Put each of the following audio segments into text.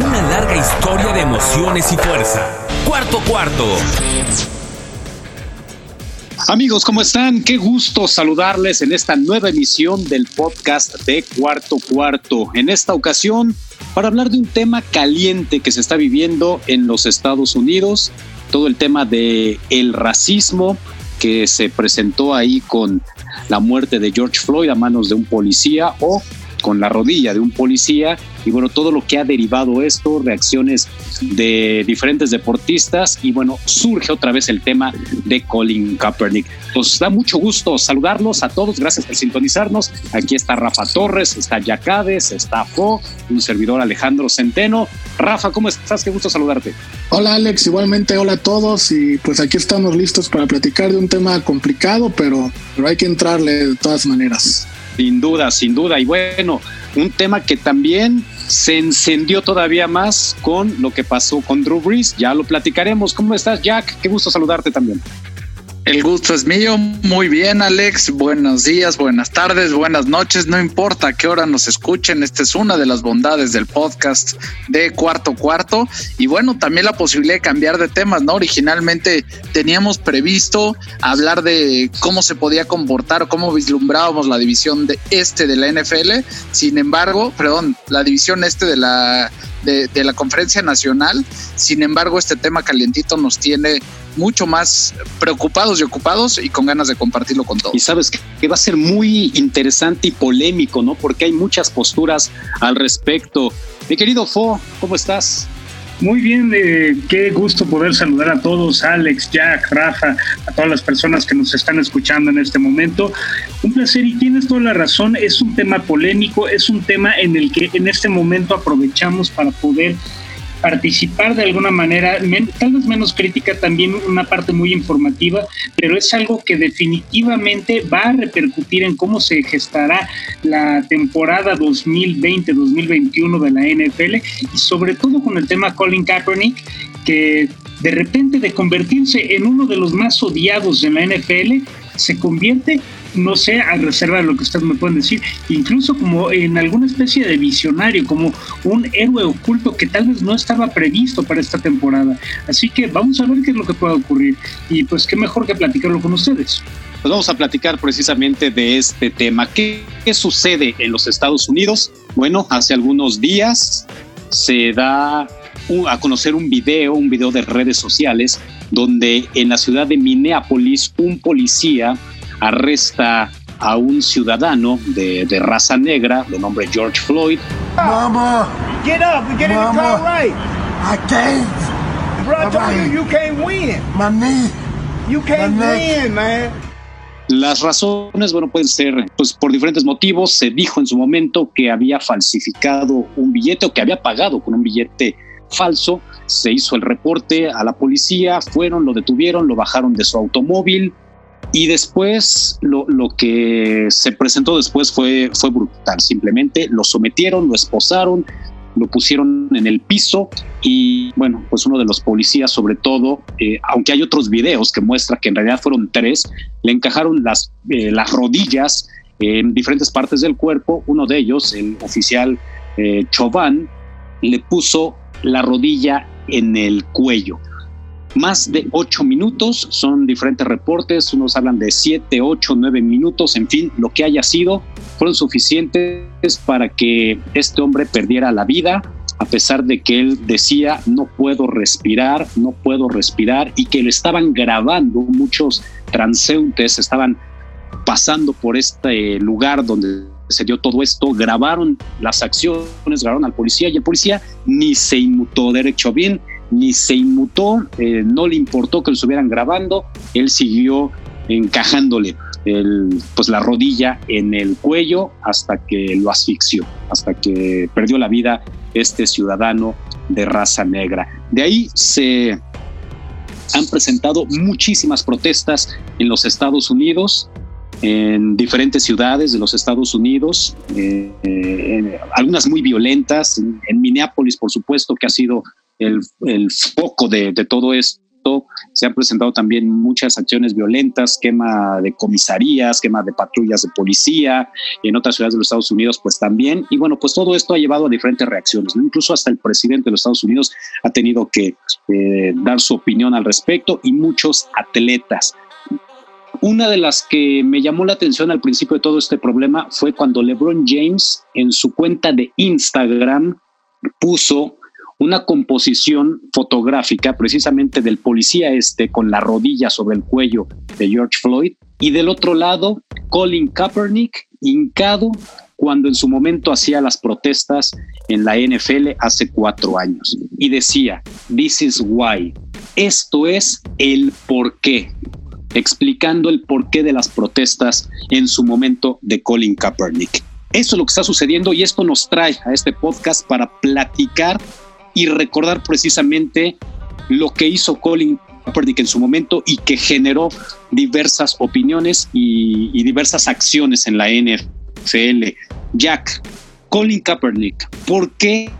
Una larga historia de emociones y fuerza. Cuarto cuarto. Amigos, ¿cómo están? Qué gusto saludarles en esta nueva emisión del podcast de Cuarto Cuarto. En esta ocasión, para hablar de un tema caliente que se está viviendo en los Estados Unidos, todo el tema de el racismo que se presentó ahí con la muerte de George Floyd a manos de un policía o con la rodilla de un policía y bueno, todo lo que ha derivado esto, reacciones de diferentes deportistas y bueno, surge otra vez el tema de Colin Kaepernick. Nos da mucho gusto saludarlos a todos, gracias por sintonizarnos. Aquí está Rafa Torres, está Yacades, está Fo, un servidor Alejandro Centeno. Rafa, ¿cómo estás? Qué gusto saludarte. Hola Alex, igualmente hola a todos y pues aquí estamos listos para platicar de un tema complicado, pero, pero hay que entrarle de todas maneras. Sin duda, sin duda. Y bueno, un tema que también se encendió todavía más con lo que pasó con Drew Brees. Ya lo platicaremos. ¿Cómo estás, Jack? Qué gusto saludarte también. El gusto es mío. Muy bien, Alex. Buenos días, buenas tardes, buenas noches. No importa a qué hora nos escuchen. Esta es una de las bondades del podcast de Cuarto Cuarto. Y bueno, también la posibilidad de cambiar de temas, ¿no? Originalmente teníamos previsto hablar de cómo se podía comportar cómo vislumbrábamos la división de este de la NFL. Sin embargo, perdón, la división este de la de, la conferencia nacional. Sin embargo, este tema calientito nos tiene mucho más preocupados y ocupados y con ganas de compartirlo con todos. Y sabes que va a ser muy interesante y polémico, ¿no? Porque hay muchas posturas al respecto. Mi querido Fo, ¿cómo estás? Muy bien, eh, qué gusto poder saludar a todos, Alex, Jack, Rafa, a todas las personas que nos están escuchando en este momento. Un placer y tienes toda la razón, es un tema polémico, es un tema en el que en este momento aprovechamos para poder participar de alguna manera, tal vez menos crítica, también una parte muy informativa, pero es algo que definitivamente va a repercutir en cómo se gestará la temporada 2020-2021 de la NFL y sobre todo con el tema Colin Kaepernick, que de repente de convertirse en uno de los más odiados en la NFL, se convierte no sé, a reserva de lo que ustedes me pueden decir, incluso como en alguna especie de visionario, como un héroe oculto que tal vez no estaba previsto para esta temporada. Así que vamos a ver qué es lo que puede ocurrir. Y pues qué mejor que platicarlo con ustedes. Pues vamos a platicar precisamente de este tema. ¿Qué, qué sucede en los Estados Unidos? Bueno, hace algunos días se da a conocer un video, un video de redes sociales, donde en la ciudad de Minneapolis un policía arresta a un ciudadano de, de, raza negra de nombre George Floyd. Mama, get up, we're getting Mama, the car right. I can't. Bro, I told you you can't win. My knee. You can't win, man. Las razones, bueno, pueden ser pues, por diferentes motivos. Se dijo en su momento que había falsificado un billete o que había pagado con un billete falso. Se hizo el reporte a la policía, fueron, lo detuvieron, lo bajaron de su automóvil, y después lo, lo, que se presentó después fue, fue brutal. Simplemente lo sometieron, lo esposaron, lo pusieron en el piso y bueno, pues uno de los policías sobre todo, eh, aunque hay otros videos que muestra que en realidad fueron tres, le encajaron las, eh, las rodillas en diferentes partes del cuerpo. Uno de ellos, el oficial eh, le puso la rodilla en el cuello. Más de ocho minutos, son diferentes reportes, unos hablan de siete, ocho, nueve minutos, en fin, lo que haya sido, fueron suficientes para que este hombre perdiera la vida, a pesar de que él decía, no puedo respirar, no puedo respirar, y que le estaban grabando muchos transeúntes, estaban pasando por este lugar donde se dio todo esto, grabaron las acciones, grabaron al policía y el policía ni se inmutó derecho bien, ni se inmutó, eh, no le importó que lo estuvieran grabando, él siguió encajándole el, pues la rodilla en el cuello hasta que lo asfixió, hasta que perdió la vida este ciudadano de raza negra. De ahí se han presentado muchísimas protestas en los Estados Unidos, en diferentes ciudades de los Estados Unidos, eh, eh, algunas muy violentas, en, Minneapolis, por supuesto, que ha sido el, el foco de, de, todo esto. esto se han presentado también muchas acciones violentas, quema de comisarías, quema de patrullas de policía, y en otras ciudades de los Estados Unidos pues también. Y bueno, pues todo esto ha llevado a diferentes reacciones, incluso hasta el presidente de los Estados Unidos ha tenido que eh, dar su opinión al respecto y muchos atletas. Una de las que me llamó la atención al principio de todo este problema fue cuando LeBron James en su cuenta de Instagram puso una composición fotográfica precisamente del policía este con la rodilla sobre el cuello de George Floyd. Y del otro lado Colin Kaepernick hincado cuando en su momento hacía las protestas en la NFL hace cuatro años. Y decía, This is why. Esto es el por qué explicando el porqué de las protestas en su momento de Colin Kaepernick. Eso es lo que está sucediendo y esto nos trae a este podcast para platicar y recordar precisamente lo que hizo Colin Kaepernick en su momento y que generó diversas opiniones y, diversas acciones en la NFL. Jack, Colin Kaepernick, ¿por qué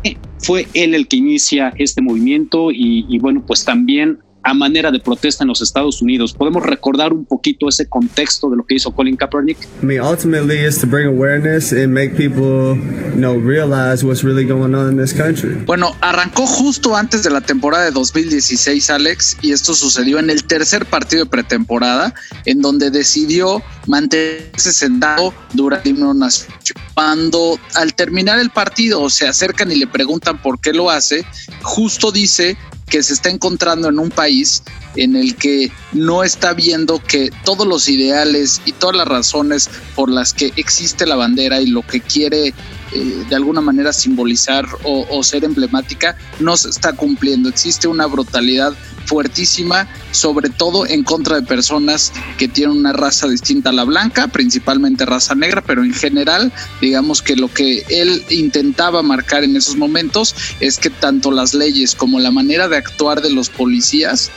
fue él el que inicia este movimiento? Y, y bueno, pues también a manera de protesta en los Estados Unidos. ¿Podemos recordar un poquito ese contexto de lo que hizo Colin Kaepernick? I mean, ultimately it's to bring awareness and make people, you know, realize what's really going on in this country. Bueno, arrancó justo antes de la temporada de 2016, Alex, y esto sucedió en el tercer partido de pretemporada, en donde decidió mantenerse sentado durante el himno nacional. Cuando al terminar el partido se acercan y le preguntan por qué lo hace, justo dice que se está encontrando en un país en el que no está viendo que todos los ideales y todas las razones por las que existe la bandera y lo que quiere eh, de alguna manera simbolizar o, o, ser emblemática no se está cumpliendo. Existe una brutalidad fuertísima, sobre todo en contra de personas que tienen una raza distinta a la blanca, principalmente raza negra, pero en general, digamos que lo que él intentaba marcar en esos momentos es que tanto las leyes como la manera de actuar de los policías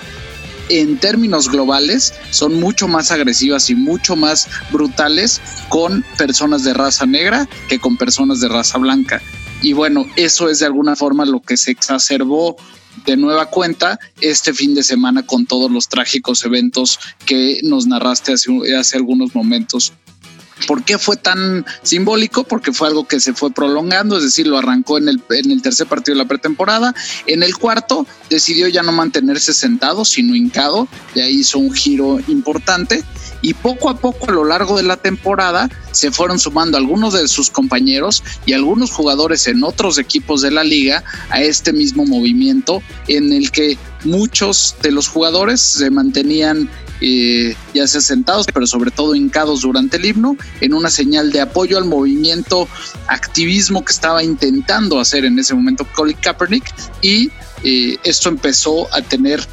en términos globales son mucho más agresivas y mucho más brutales con personas de raza negra que con personas de raza blanca. Y bueno, eso es de alguna forma lo que se exacerbó de nueva cuenta este fin de semana con todos los trágicos eventos que nos narraste hace, hace algunos momentos. ¿Por qué fue tan simbólico? Porque fue algo que se fue prolongando, es decir, lo arrancó en el, en el tercer partido de la pretemporada. En el cuarto decidió ya no mantenerse sentado, sino hincado. Ya hizo un giro importante y poco a poco a lo largo de la temporada se fueron sumando algunos de sus compañeros y algunos jugadores en otros equipos de la liga a este mismo movimiento en el que muchos de los jugadores se mantenían eh, ya sea sentados, pero sobre todo hincados durante el himno, en una señal de apoyo al movimiento activismo que estaba intentando hacer en ese momento Colin Kaepernick y eh, esto empezó a tener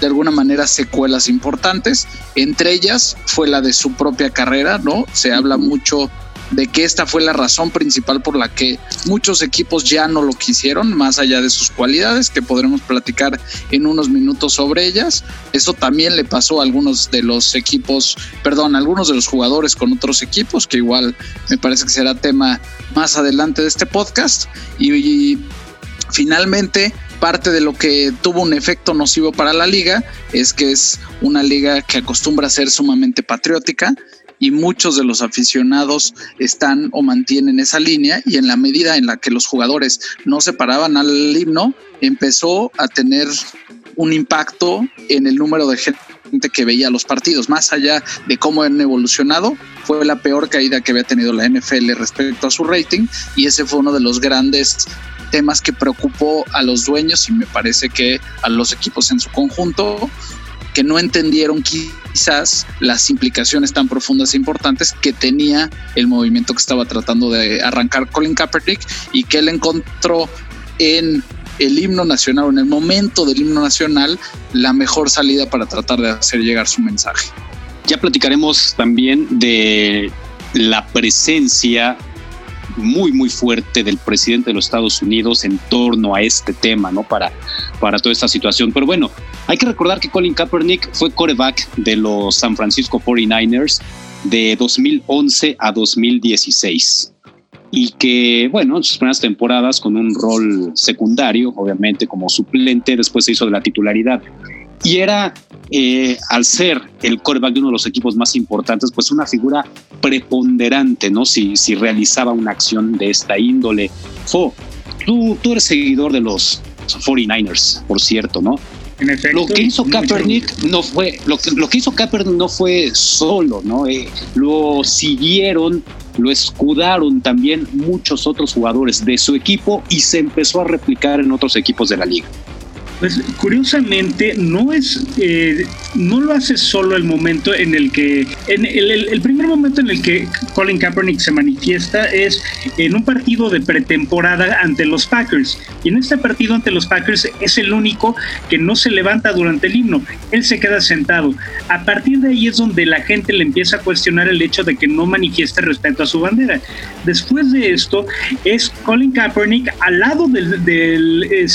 de alguna manera secuelas importantes. Entre ellas fue la de su propia carrera, ¿no? Se habla mucho de que esta fue la razón principal por la que muchos equipos ya no lo quisieron, más allá de sus cualidades, que podremos platicar en unos minutos sobre ellas. Eso también le pasó a algunos de los equipos, perdón, a algunos de los jugadores con otros equipos, que igual me parece que será tema más adelante de este podcast. Y, y finalmente parte de lo que tuvo un efecto nocivo para la liga es que es una liga que acostumbra a ser sumamente patriótica y muchos de los aficionados están o mantienen esa línea y en la medida en la que los jugadores no se paraban al himno, empezó a tener un impacto en el número de gente que veía los partidos, más allá de cómo han evolucionado, fue la peor caída que había tenido la NFL respecto a su rating y ese fue uno de los grandes temas que preocupó a los dueños y me parece que a los equipos en su conjunto que no entendieron quizás las implicaciones tan profundas e importantes que tenía el movimiento que estaba tratando de arrancar Colin Kaepernick y que él encontró en el himno nacional en el momento del himno nacional la mejor salida para tratar de hacer llegar su mensaje. Ya platicaremos también de la presencia muy, muy fuerte del presidente de los Estados Unidos en torno a este tema, ¿no? Para, para toda esta situación. Pero bueno, hay que recordar que Colin Kaepernick fue coreback de los San Francisco 49ers de 2011 a 2016 y que, bueno, en sus primeras temporadas con un rol secundario, obviamente como suplente, después se hizo de la titularidad. Y era, eh, al ser el coreback de uno de los equipos más importantes, pues una figura preponderante, ¿no? Si, si realizaba una acción de esta índole. Fo, tú, tú eres seguidor de los 49ers, por cierto, ¿no? lo que hizo Kaepernick no fue lo que, lo que hizo Kaepernick no fue solo, ¿no? Eh, lo siguieron, lo escudaron también muchos otros jugadores de su equipo y se empezó a replicar en otros equipos de la liga. Pues curiosamente no es, eh, no lo hace solo el momento en el que, en el, primer momento en el que Colin Kaepernick se manifiesta es en un partido de pretemporada ante los Packers. Y en este partido ante los Packers es el único que no se levanta durante el himno. Él se queda sentado. A partir de ahí es donde la gente le empieza a cuestionar el hecho de que no manifieste respeto a su bandera. Después de esto es Colin Kaepernick al lado del, del eh,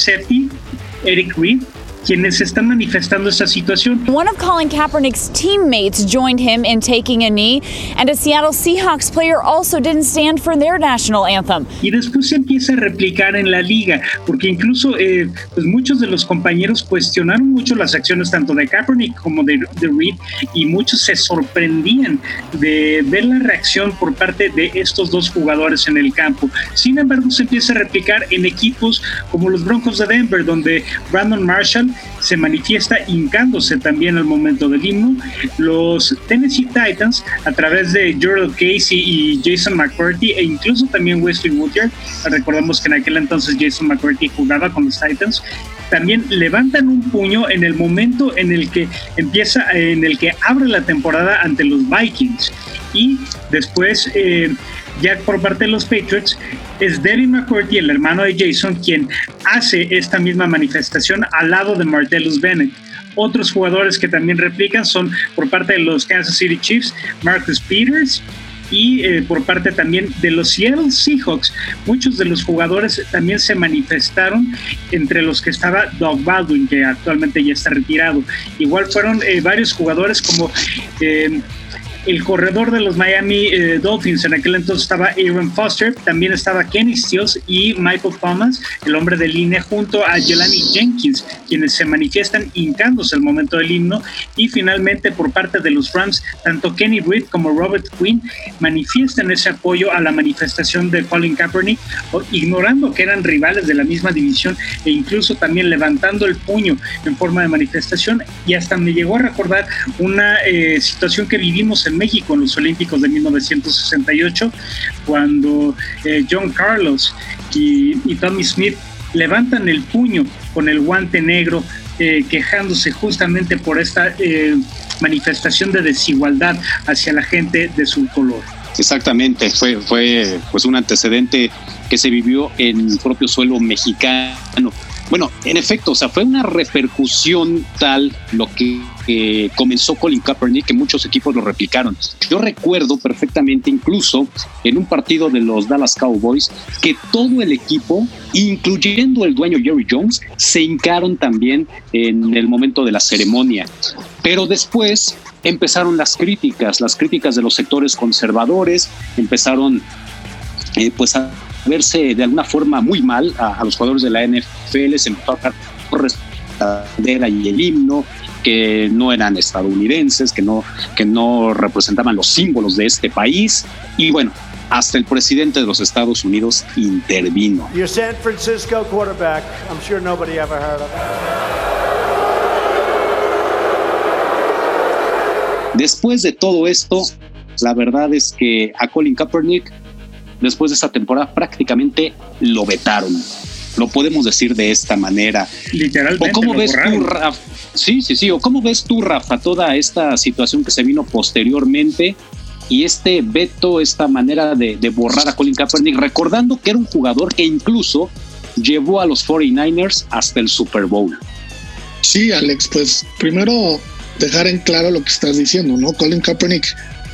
Eric Reed quienes están manifestando esta situación. One of Colin Kaepernick's teammates joined him in taking a knee, and a Seattle Seahawks player also didn't stand for their national anthem. Y después se empieza a replicar en la liga, porque incluso eh, pues muchos de los compañeros cuestionaron mucho las acciones tanto de Kaepernick como de, de Reed, y muchos se sorprendían de ver la reacción por parte de estos dos jugadores en el campo. Sin embargo, se empieza a replicar en equipos como los Broncos de Denver, donde Brandon Marshall se manifiesta hincándose también al momento del himno. Los Tennessee Titans, a través de Gerald Casey y Jason McCarthy, e incluso también Wesley Woodyard, recordamos que en aquel entonces Jason McCarthy jugaba con los Titans, también levantan un puño en el momento en el que empieza, en el que abre la temporada ante los Vikings. Y después, eh, ya por parte de los Patriots, es Devin McCourty, el hermano de Jason, quien hace esta misma manifestación al lado de Martellus Bennett. Otros jugadores que también replican son por parte de los Kansas City Chiefs, Marcus Peters, y eh, por parte también de los Seattle Seahawks. Muchos de los jugadores también se manifestaron, entre los que estaba Doug Baldwin, que actualmente ya está retirado. Igual fueron eh, varios jugadores como eh, el corredor de los Miami eh, Dolphins. En aquel entonces estaba Aaron Foster, también estaba Kenny Stills y Michael Thomas, el hombre de línea, junto a Jelani Jenkins, quienes se manifiestan hincándose al momento del himno. Y finalmente, por parte de los Rams, tanto Kenny Reed como Robert Quinn manifiestan ese apoyo a la manifestación de Colin Kaepernick, ignorando que eran rivales de la misma división e incluso también levantando el puño en forma de manifestación. Y hasta me llegó a recordar una eh, situación que vivimos en México en los Olímpicos de 1968, cuando eh, John Carlos y, Tommy Smith levantan el puño con el guante negro, eh, quejándose justamente por esta eh, manifestación de desigualdad hacia la gente de su color. Exactamente, fue, fue pues un antecedente que se vivió en el propio suelo mexicano. Bueno, en efecto, o sea, fue una repercusión tal lo que comenzó Colin Kaepernick que muchos equipos lo replicaron. Yo recuerdo perfectamente incluso en un partido de los Dallas Cowboys que todo el equipo, incluyendo el dueño Jerry Jones, se hincaron también en el momento de la ceremonia. Pero después empezaron las críticas, las críticas de los sectores conservadores, empezaron eh, pues a verse de alguna forma muy mal a, los jugadores de la NFL, se empezó a la bandera y el himno, que no eran estadounidenses, que no, que no representaban los símbolos de este país. Y bueno, hasta el presidente de los Estados Unidos intervino. Your San Francisco quarterback, I'm sure nobody ever heard of Después de todo esto, la verdad es que a Colin Kaepernick después de esta temporada prácticamente lo vetaron. Lo podemos decir de esta manera. Literalmente. ¿O cómo ves tú, Rafa? Sí, sí, sí. ¿O cómo ves tú, Rafa, toda esta situación que se vino posteriormente y este veto, esta manera de, borrar a Colin Kaepernick, recordando que era un jugador que incluso llevó a los 49ers hasta el Super Bowl? Sí, Alex, pues primero dejar en claro lo que estás diciendo, ¿no? Colin Kaepernick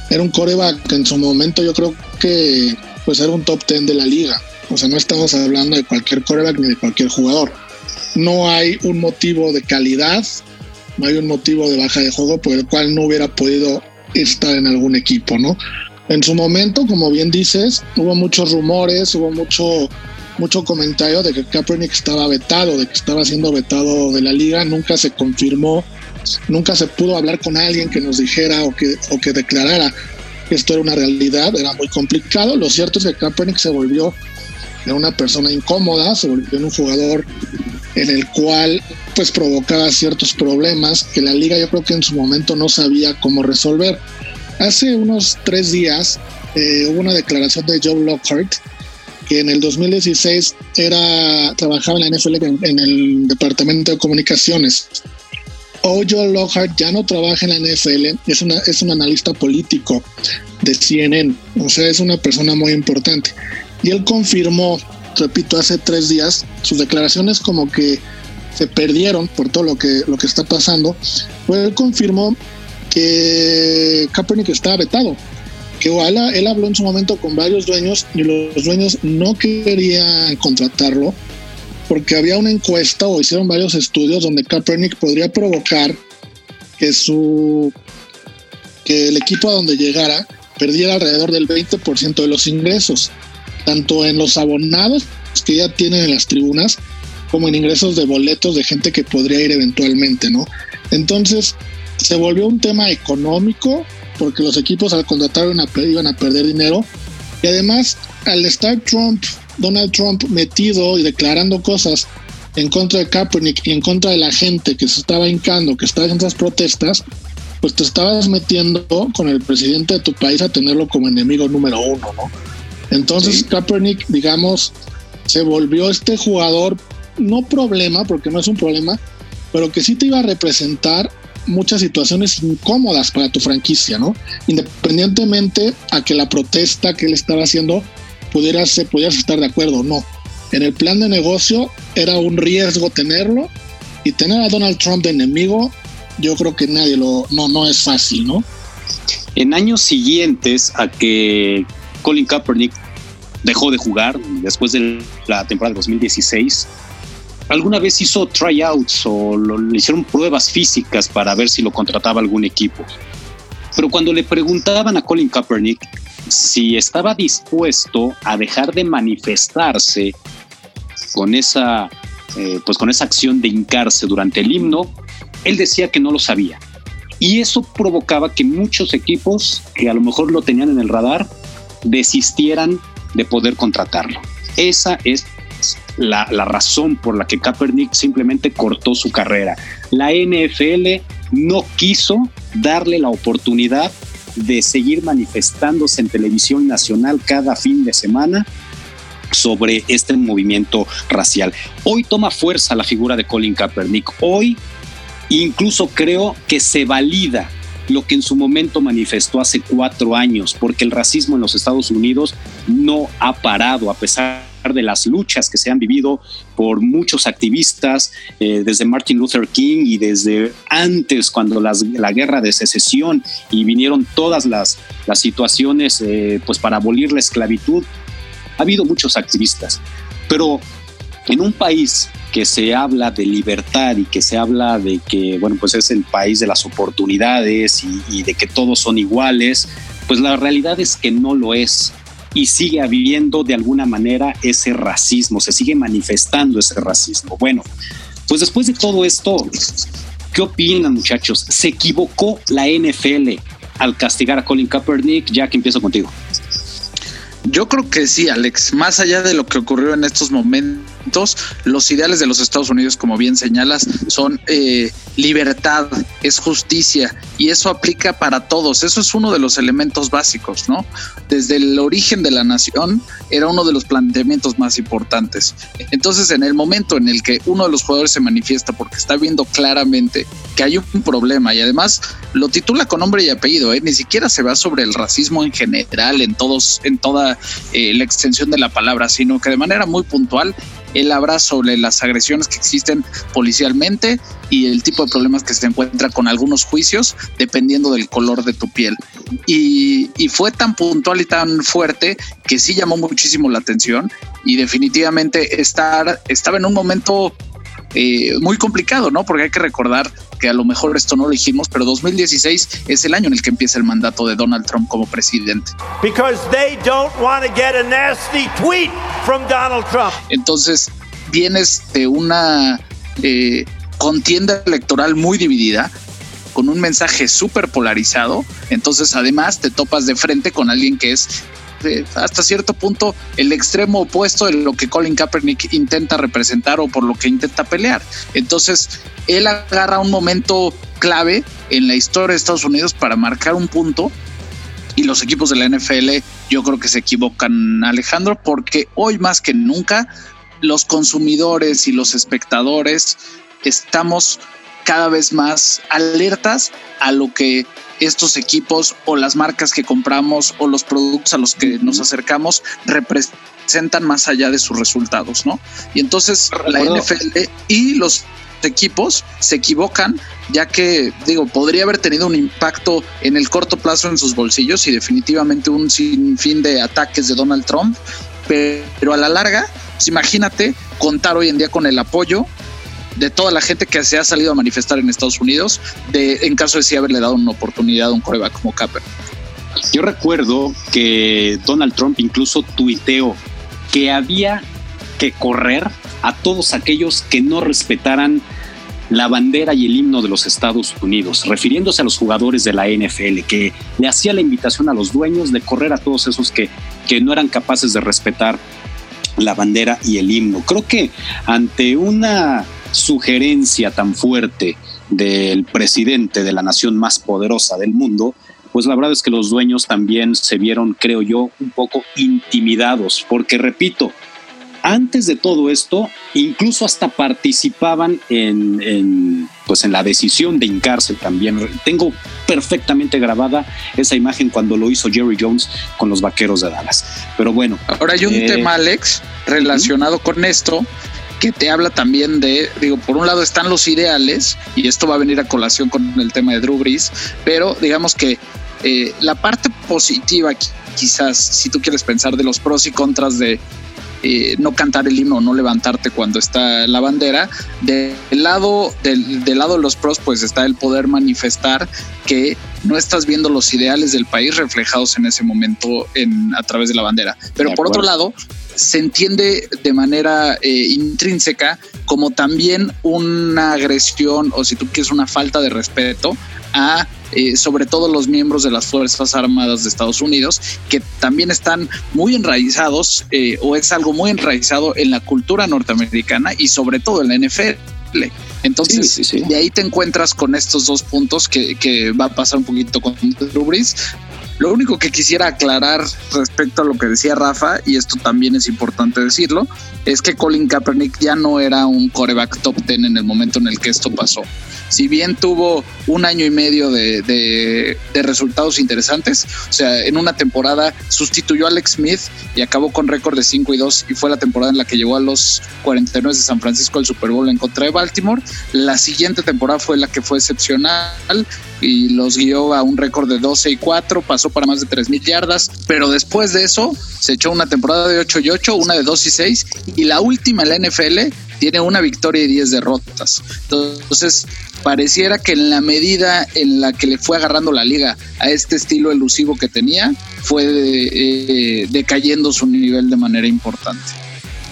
era un coreback en su momento yo creo que pues era un top 10 de la liga. O sea, no estamos hablando de cualquier coreback ni de cualquier jugador. No hay un motivo de calidad, hay un motivo de baja de juego por el cual no hubiera podido estar en algún equipo, ¿no? En su momento, como bien dices, hubo muchos rumores, hubo mucho, mucho comentario de que Kaepernick estaba vetado, de que estaba siendo vetado de la liga. Nunca se confirmó nunca se pudo hablar con alguien que nos dijera o que, o que declarara que esto era una realidad, era muy complicado. Lo cierto es que Kaepernick se volvió una persona incómoda, se volvió un jugador en el cual pues provocaba ciertos problemas que la liga yo creo que en su momento no sabía cómo resolver. Hace unos tres días eh, hubo una declaración de Joe Lockhart que en el 2016 era trabajaba en la NFL en, el departamento de comunicaciones. Hoy Joe Lockhart ya no trabaja en la NFL, es, una, es un analista político de CNN, o sea, es una persona muy importante. Y él confirmó repito, hace tres días, sus declaraciones como que se perdieron por todo lo que, lo que está pasando, pues él confirmó que Kaepernick estaba vetado, que ojalá él habló en su momento con varios dueños y los dueños no querían contratarlo porque había una encuesta o hicieron varios estudios donde Kaepernick podría provocar que su que el equipo a donde llegara perdiera alrededor del 20% de los ingresos tanto en los abonados que ya tienen en las tribunas, como en ingresos de boletos de gente que podría ir eventualmente, ¿no? Entonces, se volvió un tema económico, porque los equipos al contratar iban a, iban a perder dinero, y además, al estar Trump, Donald Trump metido y declarando cosas en contra de Kaepernick y en contra de la gente que se estaba hincando, que estaba en esas protestas, pues te estabas metiendo con el presidente de tu país a tenerlo como enemigo número uno, ¿no? Entonces Kaepernick, digamos, se volvió este jugador, no problema, porque no es un problema, pero que sí te iba a representar muchas situaciones incómodas para tu franquicia, ¿no? Independientemente a que la protesta que él estaba haciendo pudieras, pudieras estar de acuerdo o no. En el plan de negocio era un riesgo tenerlo y tener a Donald Trump de enemigo, yo creo que nadie lo, no, no es fácil, ¿no? En años siguientes a que Colin Kaepernick dejó de jugar después de la temporada de 2016. Alguna vez hizo tryouts o le hicieron pruebas físicas para ver si lo contrataba algún equipo. Pero cuando le preguntaban a Colin Kaepernick si estaba dispuesto a dejar de manifestarse con esa, eh, pues con esa acción de hincarse durante el himno, él decía que no lo sabía. Y eso provocaba que muchos equipos que a lo mejor lo tenían en el radar desistieran de poder contratarlo. Esa es la, razón por la que Kaepernick simplemente cortó su carrera. La NFL no quiso darle la oportunidad de seguir manifestándose en televisión nacional cada fin de semana sobre este movimiento racial. Hoy toma fuerza la figura de Colin Kaepernick. Hoy incluso creo que se valida lo que en su momento manifestó hace cuatro años, porque el racismo en los Estados Unidos no ha parado a pesar de las luchas que se han vivido por muchos activistas, eh, desde Martin Luther King y desde antes, cuando la guerra de secesión y vinieron todas las, las situaciones eh, pues para abolir la esclavitud, ha habido muchos activistas. Pero en un país que se habla de libertad y que se habla de que, bueno, pues es el país de las oportunidades y, de que todos son iguales, pues la realidad es que no lo es y sigue habiendo de alguna manera ese racismo, se sigue manifestando ese racismo. Bueno, pues después de todo esto, ¿qué opinan muchachos? ¿Se equivocó la NFL al castigar a Colin Kaepernick? Ya que empiezo contigo. Yo creo que sí, Alex. Más allá de lo que ocurrió en estos momentos, los ideales de los Estados Unidos, como bien señalas, son eh, libertad, es justicia, y eso aplica para todos. Eso es uno de los elementos básicos, ¿no? Desde el origen de la nación era uno de los planteamientos más importantes. Entonces, en el momento en el que uno de los jugadores se manifiesta porque está viendo claramente que hay un problema y además lo titula con nombre y apellido, ¿eh? ni siquiera se va sobre el racismo en general, en todos, en toda eh, la extensión de la palabra, sino que de manera muy puntual él habla sobre las agresiones que existen policialmente y el tipo de problemas que se encuentra con algunos juicios dependiendo del color de tu piel. Y, fue tan puntual y tan fuerte que sí llamó muchísimo la atención y definitivamente estar, estaba en un momento eh, muy complicado, ¿no? Porque hay que recordar que a lo mejor esto no lo dijimos, pero 2016 es el año en el que empieza el mandato de Donald Trump como presidente. Entonces, vienes de una eh, contienda electoral muy dividida con un mensaje súper polarizado, entonces además te topas de frente con alguien que es hasta cierto punto el extremo opuesto de lo que Colin Kaepernick intenta representar o por lo que intenta pelear. Entonces, él agarra un momento clave en la historia de Estados Unidos para marcar un punto y los equipos de la NFL yo creo que se equivocan, Alejandro, porque hoy más que nunca los consumidores y los espectadores estamos cada vez más alertas a lo que estos equipos o las marcas que compramos o los productos a los que nos acercamos representan más allá de sus resultados, ¿no? Y entonces la NFL y los equipos se equivocan, ya que, digo, podría haber tenido un impacto en el corto plazo en sus bolsillos y definitivamente un sinfín de ataques de Donald Trump, pero a la larga, pues imagínate contar hoy en día con el apoyo de toda la gente que se ha salido a manifestar en Estados Unidos, de, en caso de sí haberle dado una oportunidad a un coreback como Capper. Yo recuerdo que Donald Trump incluso tuiteó que había que correr a todos aquellos que no respetaran la bandera y el himno de los Estados Unidos, refiriéndose a los jugadores de la NFL, que le hacía la invitación a los dueños de correr a todos esos que, que no eran capaces de respetar la bandera y el himno. Creo que ante una sugerencia tan fuerte del presidente de la nación más poderosa del mundo, pues la verdad es que los dueños también se vieron, creo yo, un poco intimidados, porque repito, antes de todo esto, incluso hasta participaban en, pues en la decisión de hincarse también. Tengo perfectamente grabada esa imagen cuando lo hizo Jerry Jones con los Vaqueros de Dallas. Pero bueno. Ahora hay un eh, tema, Alex, relacionado con esto, que te habla también de, digo, por un lado están los ideales, y esto va a venir a colación con el tema de Drew Brees, pero digamos que eh, la parte positiva, quizás, si tú quieres pensar de los pros y contras de eh, no cantar el himno, no levantarte cuando está la bandera. Del lado, del, lado de los pros, pues está el poder manifestar que no estás viendo los ideales del país reflejados en ese momento en, a través de la bandera. Pero por otro lado, se entiende de manera eh, intrínseca como también una agresión o si tú quieres una falta de respeto a eh, sobre todo los miembros de las Fuerzas Armadas de Estados Unidos, que también están muy enraizados eh, o es algo muy enraizado en la cultura norteamericana y sobre todo en la NFL. Entonces, de ahí te encuentras con estos dos puntos que, que va a pasar un poquito con Drew Lo único que quisiera aclarar respecto a lo que decía Rafa, y esto también es importante decirlo, es que Colin Kaepernick ya no era un coreback top 10 en el momento en el que esto pasó si bien tuvo un año y medio de, resultados interesantes, o sea, en una temporada sustituyó a Alex Smith y acabó con récord de 5 y 2 y fue la temporada en la que llegó a los 49 de San Francisco al Super Bowl en contra de Baltimore. La siguiente temporada fue la que fue excepcional y los guió a un récord de 12 y 4, pasó para más de 3 mil yardas, pero después de eso se echó una temporada de 8 y 8, una de 2 y 6 y la última en la NFL tiene una victoria y 10 derrotas. Entonces, pareciera que en la medida en la que le fue agarrando la liga a este estilo elusivo que tenía, fue eh, decayendo su nivel de manera importante.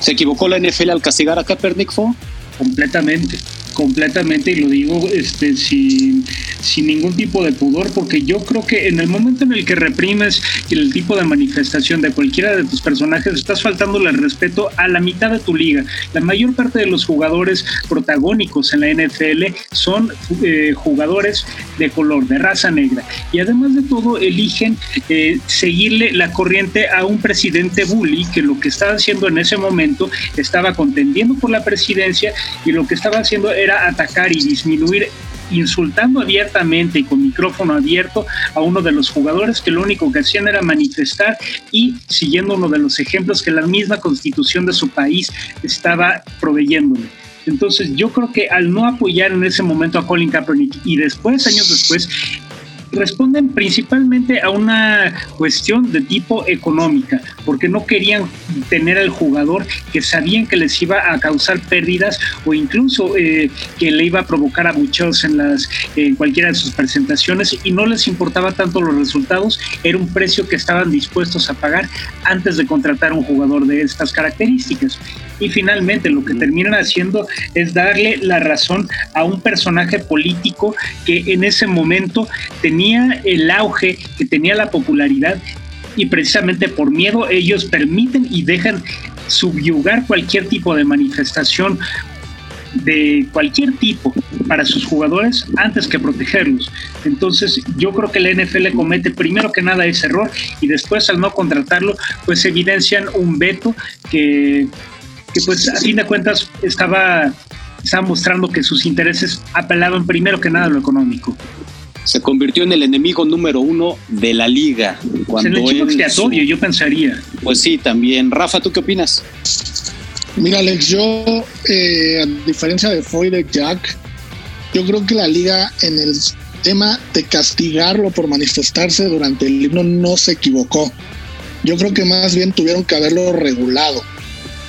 ¿Se equivocó la NFL al castigar a Kaepernick, Fo? Completamente completamente y lo digo este, sin, sin ningún tipo de pudor, porque yo creo que en el momento en el que reprimes el tipo de manifestación de cualquiera de tus personajes, estás faltándole el respeto a la mitad de tu liga. La mayor parte de los jugadores protagónicos en la NFL son eh, jugadores de color, de raza negra, y además de todo eligen eh, seguirle la corriente a un presidente bully que lo que estaba haciendo en ese momento estaba contendiendo por la presidencia y lo que estaba haciendo era atacar y disminuir insultando abiertamente y con micrófono abierto a uno de los jugadores que lo único que hacían era manifestar y siguiendo uno de los ejemplos que la misma constitución de su país estaba proveyéndole. Entonces yo creo que al no apoyar en ese momento a Colin Kaepernick y después, años después, responden principalmente a una cuestión de tipo económica, porque no querían tener al jugador que sabían que les iba a causar pérdidas o incluso eh, que le iba a provocar abucheos en las en cualquiera de sus presentaciones y no les importaba tanto los resultados, era un precio que estaban dispuestos a pagar antes de contratar un jugador de estas características. Y finalmente lo que terminan haciendo es darle la razón a un personaje político que en ese momento tenía el auge, que tenía la popularidad y precisamente por miedo ellos permiten y dejan subyugar cualquier tipo de manifestación de cualquier tipo para sus jugadores antes que protegerlos. Entonces yo creo que la NFL comete primero que nada ese error y después al no contratarlo pues evidencian un veto que, que pues a fin de cuentas estaba, estaba mostrando que sus intereses apelaban primero que nada a lo económico se convirtió en el enemigo número uno de la liga. Cuando el expiatorio, yo pensaría. Pues sí, también. Rafa, ¿tú qué opinas? Mira, Alex, yo, eh, a diferencia de Foy de Jack, yo creo que la liga en el tema de castigarlo por manifestarse durante el himno no se equivocó. Yo creo que más bien tuvieron que haberlo regulado.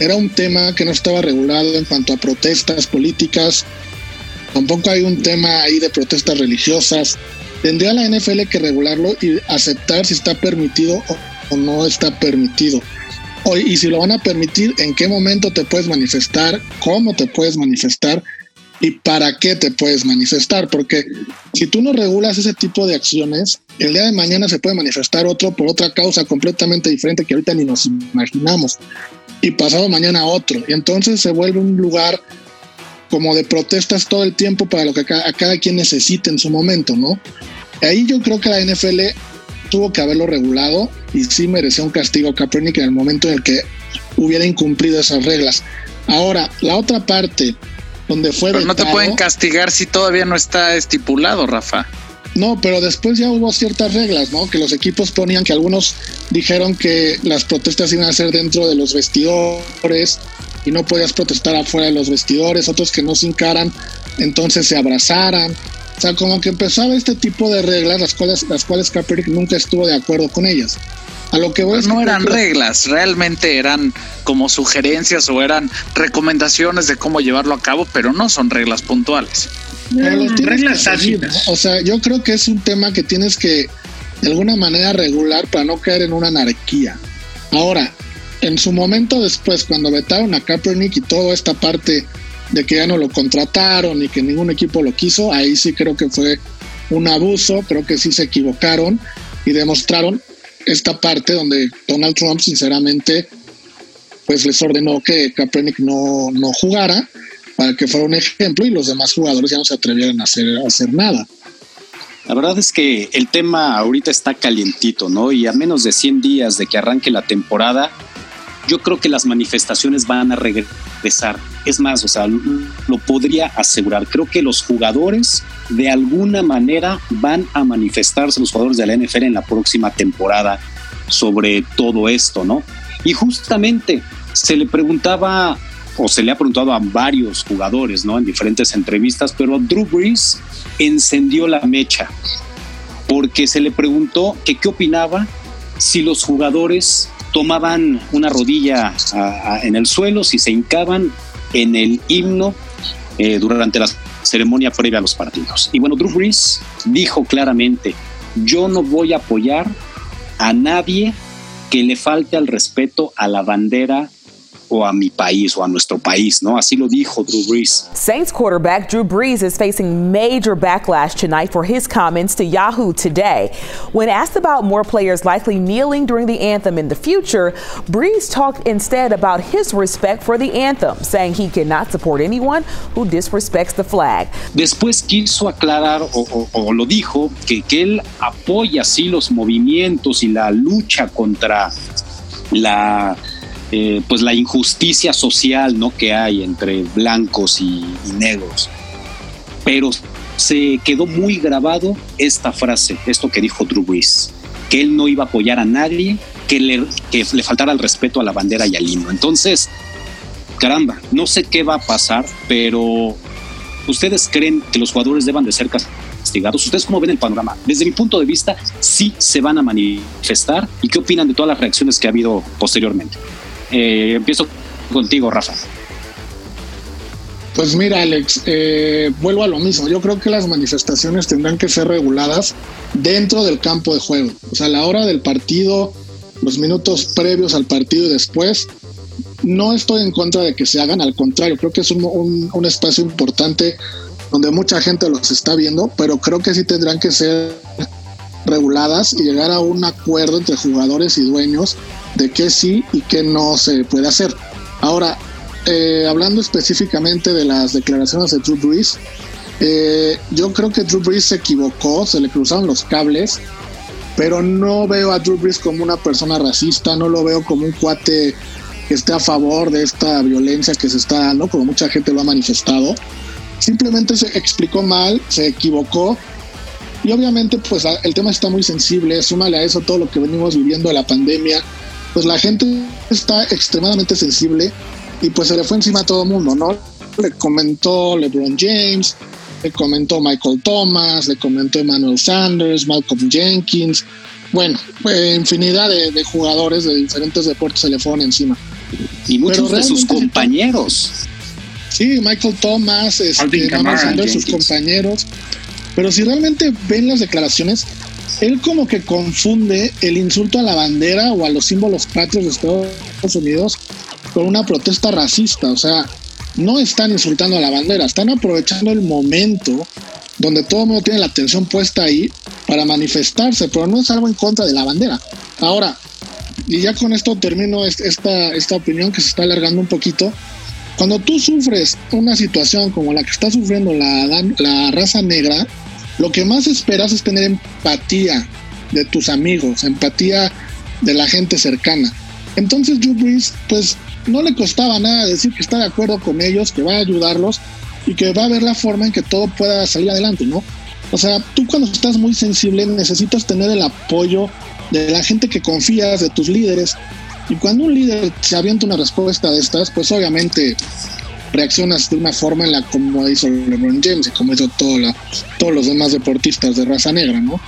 Era un tema que no estaba regulado en cuanto a protestas políticas, Tampoco hay un tema ahí de protestas religiosas. Tendría la NFL que regularlo y aceptar si está permitido o no está permitido. y si lo van a permitir, en qué momento te puedes manifestar, cómo te puedes manifestar y para qué te puedes manifestar. Porque si tú no regulas ese tipo de acciones, el día de mañana se puede manifestar otro por otra causa completamente diferente que ahorita ni nos imaginamos. Y pasado mañana otro. Y entonces se vuelve un lugar como de protestas todo el tiempo para lo que a cada quien necesite en su momento, ¿no? Ahí yo creo que la NFL tuvo que haberlo regulado y sí merecía un castigo Kaepernick en el momento en el que hubiera incumplido esas reglas. Ahora, la otra parte donde fue... Pero no te pueden castigar si todavía no está estipulado, Rafa. No, pero después ya hubo ciertas reglas, ¿no? Que los equipos ponían que algunos dijeron que las protestas iban a ser dentro de los vestidores, y no podías protestar afuera de los vestidores, otros que no se encaran, entonces se abrazaran. O sea, como que empezaba este tipo de reglas, las cuales, las cuales Kaepernick nunca estuvo de acuerdo con ellas. A lo que voy no eran reglas, realmente eran como sugerencias o eran recomendaciones de cómo llevarlo a cabo, pero no son reglas puntuales. Reglas tácitas. O sea, yo creo que es un tema que tienes que de alguna manera regular para no caer en una anarquía. Ahora, en su momento después, cuando vetaron a Kaepernick y toda esta parte de que ya no lo contrataron y que ningún equipo lo quiso, ahí sí creo que fue un abuso, creo que sí se equivocaron y demostraron esta parte donde Donald Trump sinceramente pues les ordenó que Kaepernick no, no jugara para que fuera un ejemplo y los demás jugadores ya no se atrevieran a hacer, a hacer nada. La verdad es que el tema ahorita está calientito, ¿no? Y a menos de 100 días de que arranque la temporada, yo creo que las manifestaciones van a regresar. Es más, o sea, lo podría asegurar. Creo que los jugadores de alguna manera van a manifestarse, los jugadores de la NFL en la próxima temporada sobre todo esto, ¿no? Y justamente se le preguntaba o se le ha preguntado a varios jugadores, ¿no? En diferentes entrevistas, pero Drew Brees encendió la mecha porque se le preguntó que qué opinaba si los jugadores tomaban una rodilla en el suelo, si se hincaban en el himno eh, durante la ceremonia previa a los partidos. Y bueno, Drew Brees dijo claramente, yo no voy a apoyar a nadie que le falte al respeto a la bandera o a mi país o a nuestro país, ¿no? Así lo dijo Drew Brees. Saints quarterback Drew Brees is facing major backlash tonight for his comments to Yahoo Today. When asked about more players likely kneeling during the anthem in the future, Brees talked instead about his respect for the anthem, saying he cannot support anyone who disrespects the flag. Después quiso aclarar o, o, o lo dijo que, que él apoya sí los movimientos y la lucha contra la Eh, pues la injusticia social ¿no? que hay entre blancos y, negros. Pero se quedó muy grabado esta frase, esto que dijo Drew Brees, que él no iba a apoyar a nadie que le, que le faltara el respeto a la bandera y al himno. Entonces, caramba, no sé qué va a pasar, pero ¿ustedes creen que los jugadores deban de ser castigados? ¿Ustedes cómo ven el panorama? Desde mi punto de vista, sí se van a manifestar. ¿Y qué opinan de todas las reacciones que ha habido posteriormente? Eh, empiezo contigo, Rafa. Pues mira, Alex, eh, vuelvo a lo mismo. Yo creo que las manifestaciones tendrán que ser reguladas dentro del campo de juego. O sea, a la hora del partido, los minutos previos al partido y después, no estoy en contra de que se hagan, al contrario, creo que es un, un espacio importante donde mucha gente los está viendo, pero creo que sí tendrán que ser reguladas y llegar a un acuerdo entre jugadores y dueños de qué sí y qué no se puede hacer. Ahora, eh, hablando específicamente de las declaraciones de Drew Brees, eh, yo creo que Drew Brees se equivocó, se le cruzaron los cables, pero no veo a Drew Brees como una persona racista, no lo veo como un cuate que esté a favor de esta violencia que se está dando, como mucha gente lo ha manifestado. Simplemente se explicó mal, se equivocó y obviamente pues el tema está muy sensible, súmale a eso todo lo que venimos viviendo de la pandemia, pues la gente está extremadamente sensible y pues se le fue encima a todo el mundo, ¿no? Le comentó LeBron James, le comentó Michael Thomas, le comentó Emmanuel Sanders, Malcolm Jenkins, bueno, eh, infinidad de, jugadores de diferentes deportes se le fueron encima. Y muchos de sus compañeros. Sí, Michael Thomas, este, Emmanuel Sanders, sus compañeros. Pero si realmente ven las declaraciones, él como que confunde el insulto a la bandera o a los símbolos patrios de Estados Unidos con una protesta racista. O sea, no están insultando a la bandera, están aprovechando el momento donde todo el mundo tiene la atención puesta ahí para manifestarse, pero no es algo en contra de la bandera. Ahora, y ya con esto termino esta, esta opinión que se está alargando un poquito. Cuando tú sufres una situación como la que está sufriendo la, la raza negra, lo que más esperas es tener empatía de tus amigos, empatía de la gente cercana. Entonces Drew Brees, pues no le costaba nada decir que está de acuerdo con ellos, que va a ayudarlos y que va a ver la forma en que todo pueda salir adelante, ¿no? O sea, tú cuando estás muy sensible necesitas tener el apoyo de la gente que confías, de tus líderes. Y cuando un líder se avienta una respuesta de estas, pues obviamente reaccionas de una forma en la como hizo LeBron James y como hizo todo todos los demás deportistas de raza negra, ¿no?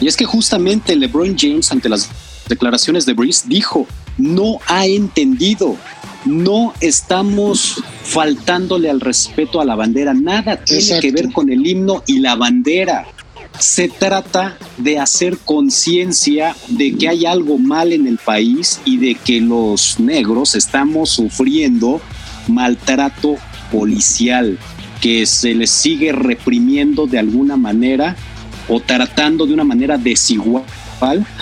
Y es que justamente LeBron James ante las declaraciones de Breeze dijo, no ha entendido, no estamos faltándole al respeto a la bandera, nada tiene que ver con el himno y la bandera. Se trata de hacer conciencia de que hay algo mal en el país y de que los negros estamos sufriendo maltrato policial, que se les sigue reprimiendo de alguna manera o tratando de una manera desigual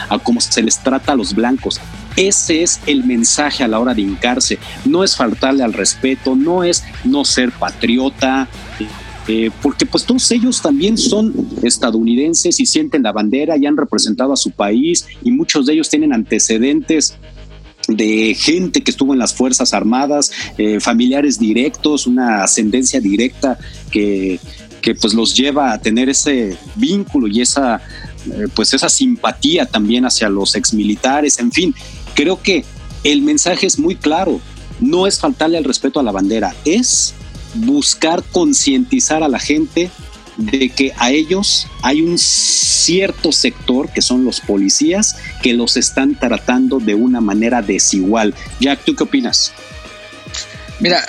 a como se les trata a los blancos. Ese es el mensaje a la hora de hincarse. No es faltarle al respeto, no es no ser patriota, eh, porque pues todos ellos también son estadounidenses y sienten la bandera y han representado a su país y muchos de ellos tienen antecedentes de gente que estuvo en las Fuerzas Armadas, eh, familiares directos, una ascendencia directa que, que, pues los lleva a tener ese vínculo y esa eh, pues esa simpatía también hacia los exmilitares, en fin, creo que el mensaje es muy claro, no es faltarle el respeto a la bandera, es buscar concientizar a la gente de que a ellos hay un cierto sector, que son los policías, que los están tratando de una manera desigual. Jack, ¿tú qué opinas? Mira,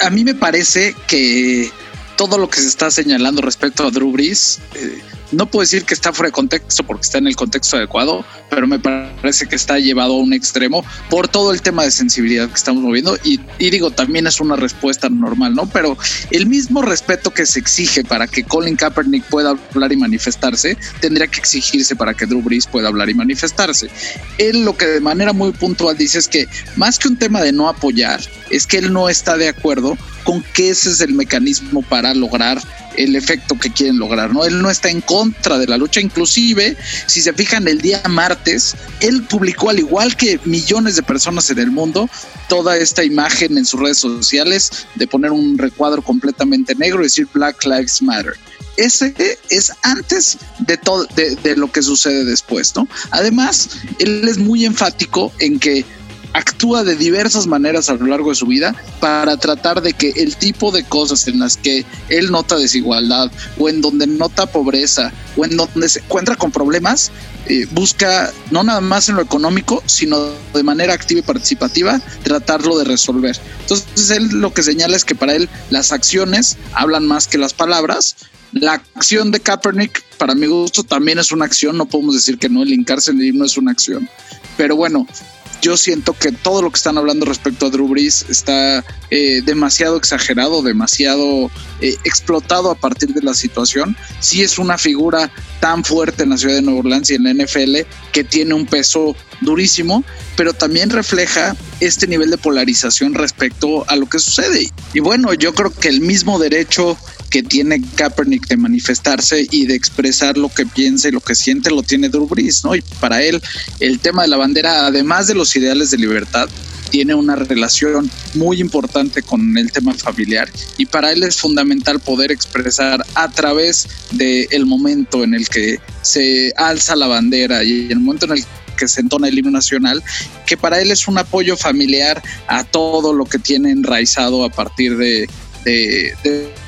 a mí me parece que todo lo que se está señalando respecto a Drew Brees, eh, no puedo decir que está fuera de contexto porque está en el contexto adecuado, pero me parece que está llevado a un extremo por todo el tema de sensibilidad que estamos moviendo y, digo, también es una respuesta normal, ¿no? Pero el mismo respeto que se exige para que Colin Kaepernick pueda hablar y manifestarse, tendría que exigirse para que Drew Brees pueda hablar y manifestarse. Él lo que de manera muy puntual dice es que más que un tema de no apoyar, es que él no está de acuerdo con que ese es el mecanismo para lograr el efecto que quieren lograr, ¿no? Él no está en contra de la lucha, inclusive, si se fijan, el día martes, él publicó, al igual que millones de personas en el mundo, toda esta imagen en sus redes sociales de poner un recuadro completamente negro y decir Black Lives Matter ese es antes de todo de, de, lo que sucede después, ¿no? Además, él es muy enfático en que actúa de diversas maneras a lo largo de su vida para tratar de que el tipo de cosas en las que él nota desigualdad o en donde nota pobreza o en donde se encuentra con problemas, eh, busca no nada más en lo económico, sino de manera activa y participativa tratarlo de resolver. Entonces él lo que señala es que para él las acciones hablan más que las palabras. La acción de Kaepernick, para mi gusto, también es una acción. No podemos decir que no, el hincarse en el no es una acción. Pero bueno, yo siento que todo lo que están hablando respecto a Drew Brees está eh, demasiado exagerado, demasiado eh, explotado a partir de la situación. Sí es una figura tan fuerte en la ciudad de Nueva Orleans y en la NFL que tiene un peso durísimo, pero también refleja este nivel de polarización respecto a lo que sucede. Y bueno, yo creo que el mismo derecho que tiene Kaepernick de manifestarse y de expresar lo que piensa y lo que siente lo tiene Drew ¿no? Y para él el tema de la bandera, además de los ideales de libertad, tiene una relación muy importante con el tema familiar y para él es fundamental poder expresar a través del el momento en el que se alza la bandera y el momento en el que se entona el himno nacional, que para él es un apoyo familiar a todo lo que tiene enraizado a partir de, de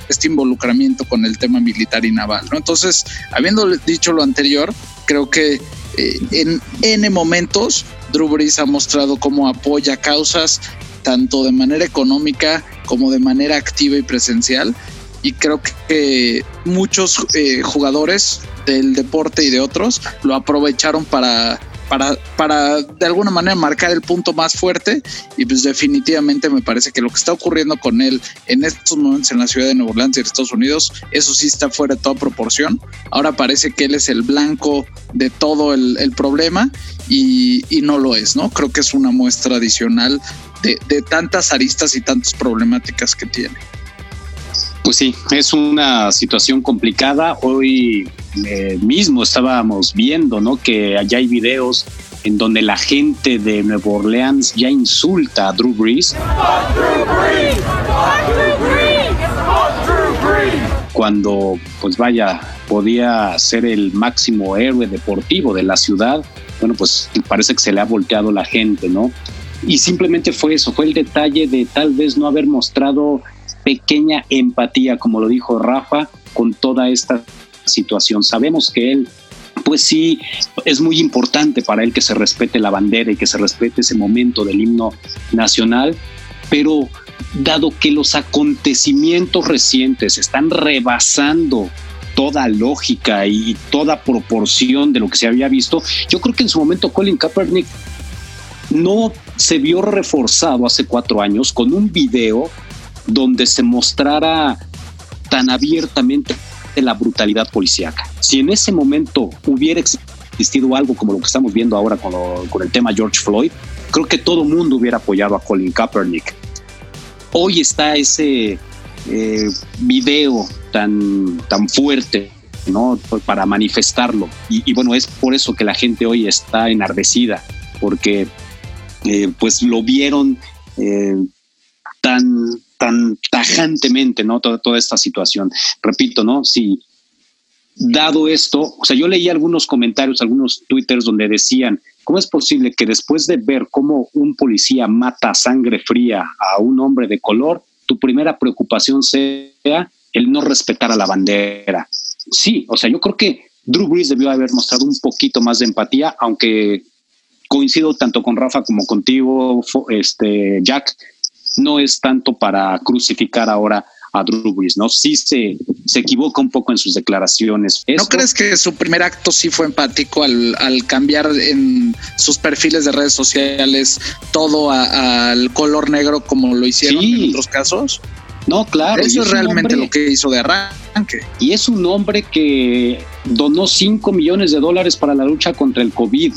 este involucramiento con el tema militar y naval. ¿no? Entonces, habiendo dicho lo anterior, creo que eh, en N momentos Drew Brees ha mostrado cómo apoya causas tanto de manera económica como de manera activa y presencial. Y creo que muchos eh, jugadores del deporte y de otros lo aprovecharon para para, para de alguna manera marcar el punto más fuerte y pues definitivamente me parece que lo que está ocurriendo con él en estos momentos en la ciudad de Nueva Orleans y en Estados Unidos, eso sí está fuera de toda proporción. Ahora parece que él es el blanco de todo el, problema y, no lo es, ¿no? Creo que es una muestra adicional de, de tantas aristas y tantas problemáticas que tiene. Pues sí, es una situación complicada. Hoy eh, mismo estábamos viendo, ¿no? Que allá hay videos en donde la gente de Nueva Orleans ya insulta a Drew Brees. Cuando, pues vaya, podía ser el máximo héroe deportivo de la ciudad, bueno, pues parece que se le ha volteado la gente, ¿no? Y simplemente fue eso, fue el detalle de tal vez no haber mostrado pequeña empatía, como lo dijo Rafa, con toda esta situación. Sabemos que él pues sí, es muy importante para él que se respete la bandera y que se respete ese momento del himno nacional, pero dado que los acontecimientos recientes están rebasando toda lógica y toda proporción de lo que se había visto, yo creo que en su momento Colin Kaepernick no se vio reforzado hace cuatro años con un video donde se mostrara tan abiertamente la brutalidad policíaca. Si en ese momento hubiera existido algo como lo que estamos viendo ahora con, el tema George Floyd, creo que todo el mundo hubiera apoyado a Colin Kaepernick. Hoy está ese eh, video tan, tan fuerte ¿no? para manifestarlo. Y, bueno, es por eso que la gente hoy está enardecida, porque eh, pues lo vieron eh, tan tan tajantemente, ¿no? Toda, toda esta situación. Repito, ¿no? Si dado esto, o sea, yo leí algunos comentarios, algunos twitters donde decían, ¿cómo es posible que después de ver cómo un policía mata sangre fría a un hombre de color, tu primera preocupación sea el no respetar a la bandera? Sí, o sea, yo creo que Drew Brees debió haber mostrado un poquito más de empatía, aunque coincido tanto con Rafa como contigo, este, Jack, no es tanto para crucificar ahora a Drew Brees, ¿no? Sí se, se equivoca un poco en sus declaraciones. ¿No crees que su primer acto sí fue empático al, cambiar en sus perfiles de redes sociales todo al color negro como lo hicieron en otros casos? No, claro. Eso es realmente lo que hizo de arranque. Y es un hombre que donó 5 millones de dólares para la lucha contra el COVID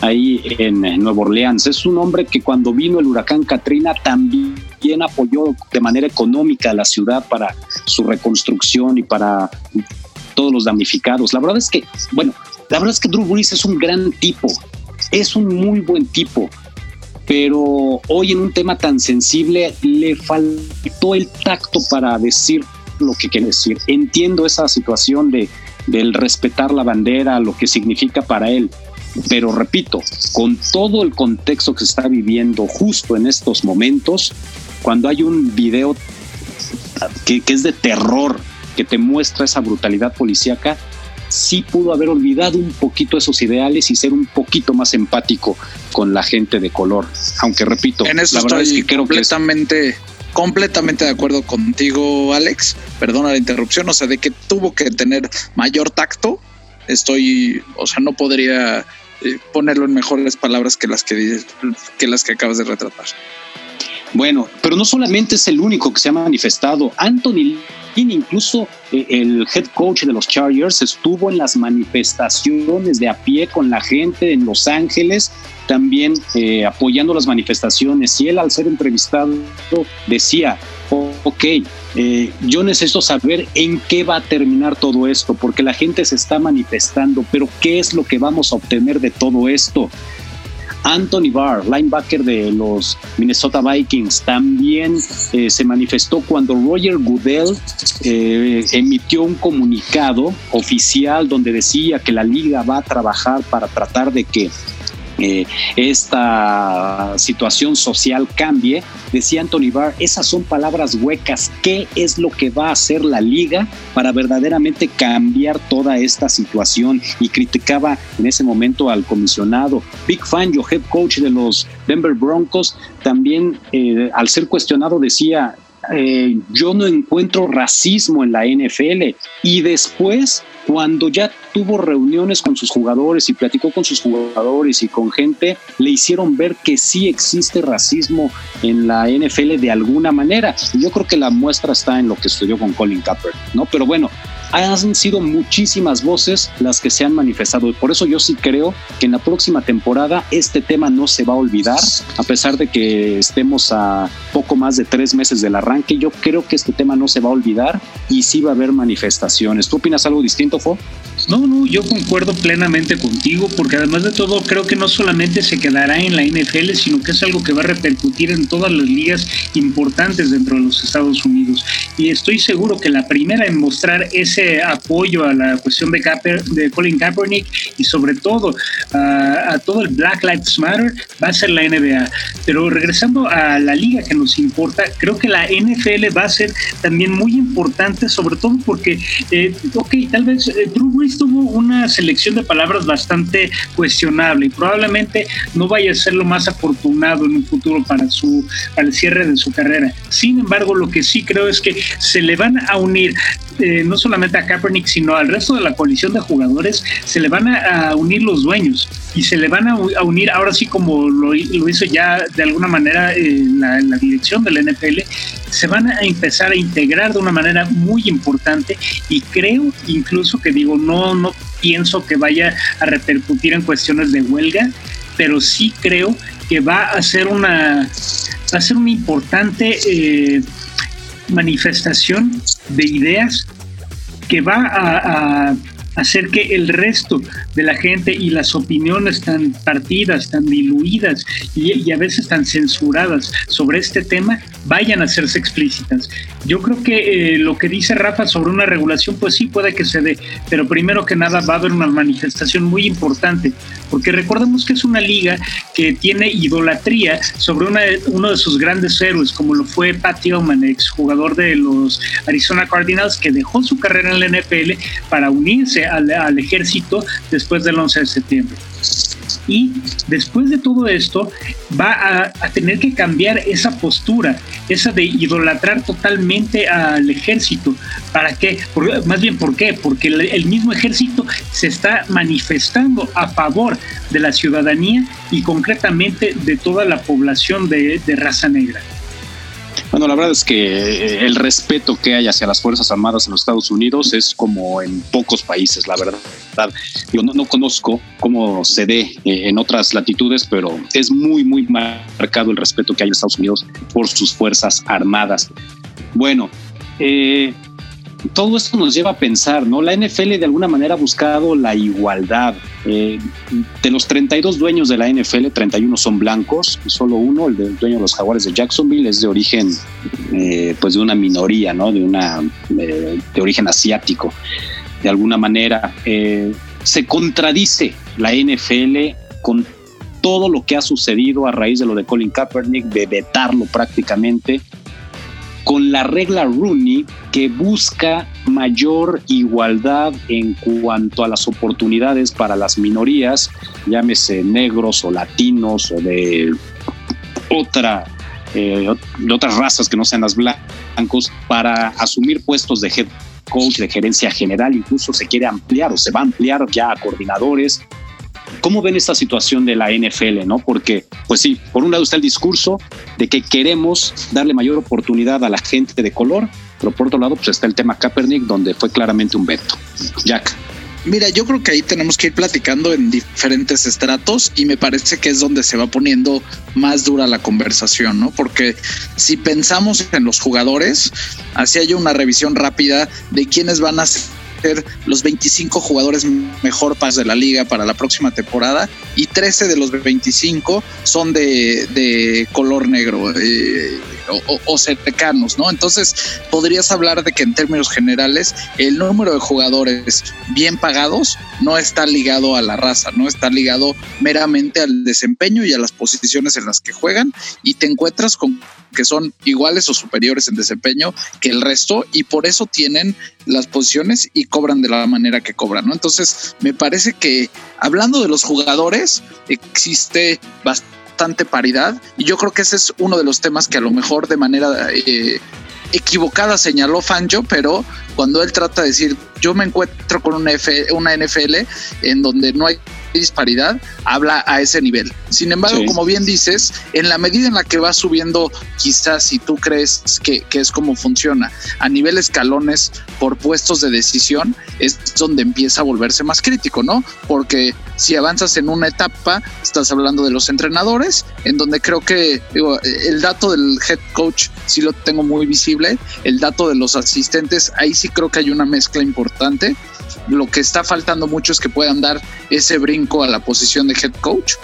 ahí en Nueva Orleans. Es un hombre que cuando vino el huracán Katrina también apoyó de manera económica a la ciudad para su reconstrucción y para todos los damnificados. La verdad es que, bueno, la verdad es que Drew Brees es un gran tipo, es un muy buen tipo, pero hoy en un tema tan sensible le faltó el tacto para decir lo que quiere decir. Entiendo esa situación de del respetar la bandera, lo que significa para él, pero repito, con todo el contexto que se está viviendo justo en estos momentos, cuando hay un video que, es de terror, que te muestra esa brutalidad policíaca, sí pudo haber olvidado un poquito esos ideales y ser un poquito más empático con la gente de color. Aunque repito, en eso la verdad es que creo completamente, completamente de acuerdo contigo, Alex. Perdona la interrupción, o sea, de que tuvo que tener mayor tacto. Estoy, o sea, no podría ponerlo en mejores palabras que las que, que las que acabas de retratar. Bueno, pero no solamente es el único que se ha manifestado. Anthony Incluso eh, el head coach de los Chargers, estuvo en las manifestaciones de a pie con la gente en Los Ángeles, también eh, apoyando las manifestaciones. Y él, al ser entrevistado, decía: Ok, eh, yo necesito saber en qué va a terminar todo esto, porque la gente se está manifestando, pero ¿qué es lo que vamos a obtener de todo esto? Anthony Barr, linebacker de los Minnesota Vikings, también eh, se manifestó cuando Roger Goodell eh, emitió un comunicado oficial donde decía que la liga va a trabajar para tratar de que eh, esta situación social cambie, decía Anthony Barr, esas son palabras huecas. ¿Qué es lo que va a hacer la liga para verdaderamente cambiar toda esta situación? Y criticaba en ese momento al comisionado. Big Fangio, head coach de los Denver Broncos, también eh, al ser cuestionado decía, eh, yo no encuentro racismo en la NFL. Y después, cuando ya tuvo reuniones con sus jugadores y platicó con sus jugadores y con gente, le hicieron ver que sí existe racismo en la NFL de alguna manera. Yo creo que la muestra está en lo que estudió con Colin Kaepernick, ¿no? Pero bueno, han sido muchísimas voces las que se han manifestado y por eso yo sí creo que en la próxima temporada este tema no se va a olvidar, a pesar de que estemos a poco más de tres meses del arranque, yo creo que este tema no se va a olvidar y sí va a haber manifestaciones. ¿Tú opinas algo distinto, Fo? No, no, yo concuerdo plenamente contigo, porque además de todo creo que no solamente se quedará en la NFL, sino que es algo que va a repercutir en todas las ligas importantes dentro de los Estados Unidos. Y estoy seguro que la primera en mostrar ese apoyo a la cuestión de, de Colin Kaepernick y sobre todo a todo el Black Lives Matter va a ser la NBA. Pero regresando a la liga que nos importa, creo que la NFL va a ser también muy importante, sobre todo porque, eh, ok, tal vez eh, Drew Brees tuvo una selección de palabras bastante cuestionable y probablemente no vaya a ser lo más afortunado en un futuro para, su, para el cierre de su carrera. Sin embargo, lo que sí creo es que se le van a unir eh, no solamente a Kaepernick, sino al resto de la coalición de jugadores, se le van a, unir los dueños y se le van a, unir, ahora sí como lo, hizo ya de alguna manera en la, la, dirección del NFL, se van a empezar a integrar de una manera muy importante y creo incluso que digo, no, no pienso que vaya a repercutir en cuestiones de huelga, pero sí creo que va a ser una, va a ser una importante... Eh, manifestación de ideas que va a, hacer que el resto de la gente y las opiniones tan partidas, tan diluidas y, a veces tan censuradas sobre este tema vayan a hacerse explícitas. Yo creo que eh, lo que dice Rafa sobre una regulación, pues sí puede que se dé, pero primero que nada va a haber una manifestación muy importante, porque recordemos que es una liga que tiene idolatría sobre una, uno de sus grandes héroes, como lo fue Pat Tillman, ex jugador de los Arizona Cardinals, que dejó su carrera en la NFL para unirse al, al ejército después del 11 de septiembre. Y después de todo esto, va a, tener que cambiar esa postura, esa de idolatrar totalmente al ejército. ¿Para qué? más bien, ¿por qué? Porque el, mismo ejército se está manifestando a favor de la ciudadanía y concretamente de toda la población de raza negra. Bueno, la verdad es que eh, el respeto que hay hacia las Fuerzas Armadas en los Estados Unidos es como en pocos países, la verdad. Yo no, conozco cómo se dé eh, en otras latitudes, pero es muy, muy marcado el respeto que hay en Estados Unidos por sus Fuerzas Armadas. Bueno, eh, todo esto nos lleva a pensar, ¿no? La NFL de alguna manera ha buscado la igualdad. Eh, de los 32 dueños de la NFL, 31 son blancos, solo uno, el, dueño de los Jaguares de Jacksonville, es de origen, eh, pues de una minoría, ¿no? De una, eh, de origen asiático. De alguna manera, se contradice la NFL con todo lo que ha sucedido a raíz de lo de Colin Kaepernick, de vetarlo prácticamente con la regla Rooney que busca mayor igualdad en cuanto a las oportunidades para las minorías, llámese negros o latinos o de otra eh, otras razas que no sean las blancos para asumir puestos de head coach, de gerencia general, incluso se quiere ampliar o se va a ampliar ya a coordinadores, ¿Cómo ven esta situación de la NFL, no? Porque, pues sí, por un lado está el discurso de que queremos darle mayor oportunidad a la gente de color, pero por otro lado, pues está el tema Kaepernick, donde fue claramente un veto. Jack. Mira, yo creo que ahí tenemos que ir platicando en diferentes estratos y me parece que es donde se va poniendo más dura la conversación, ¿no? Porque si pensamos en los jugadores, hacía yo una revisión rápida de quiénes van a ser los 25 jugadores mejor pas de la liga para la próxima temporada y 13 de los 25 son de, color negro. Eh, o, o, cercanos, ¿no? Entonces, podrías hablar de que en términos generales, el número de jugadores bien pagados no está ligado a la raza, no está ligado meramente al desempeño y a las posiciones en las que juegan y te encuentras con que son iguales o superiores en desempeño que el resto y por eso tienen las posiciones y cobran de la manera que cobran, ¿no? Entonces, me parece que hablando de los jugadores, existe bastante bastante paridad y yo creo que ese es uno de los temas que a lo mejor de manera eh, equivocada señaló Fanjo, pero cuando él trata de decir yo me encuentro con una, F, una NFL en donde no hay disparidad, habla a ese nivel. Sin embargo, como bien dices, en la medida en la que va subiendo, quizás si tú crees que, que, es como funciona, a nivel escalones por puestos de decisión, es donde empieza a volverse más crítico, ¿no? Porque si avanzas en una etapa, estás hablando de los entrenadores, en donde creo que digo, el dato del head coach sí lo tengo muy visible, el dato de los asistentes, ahí sí creo que hay una mezcla importante lo que está faltando mucho es que puedan dar ese brinco a la posición de head coach.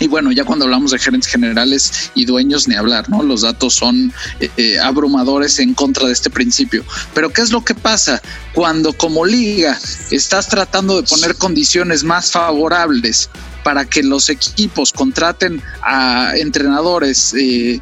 Y bueno, ya cuando hablamos de gerentes generales y dueños, ni hablar, ¿no? Los datos son eh, eh, abrumadores en contra de este principio. Pero ¿qué es lo que pasa cuando como liga estás tratando de poner condiciones más favorables para que los equipos contraten a entrenadores eh,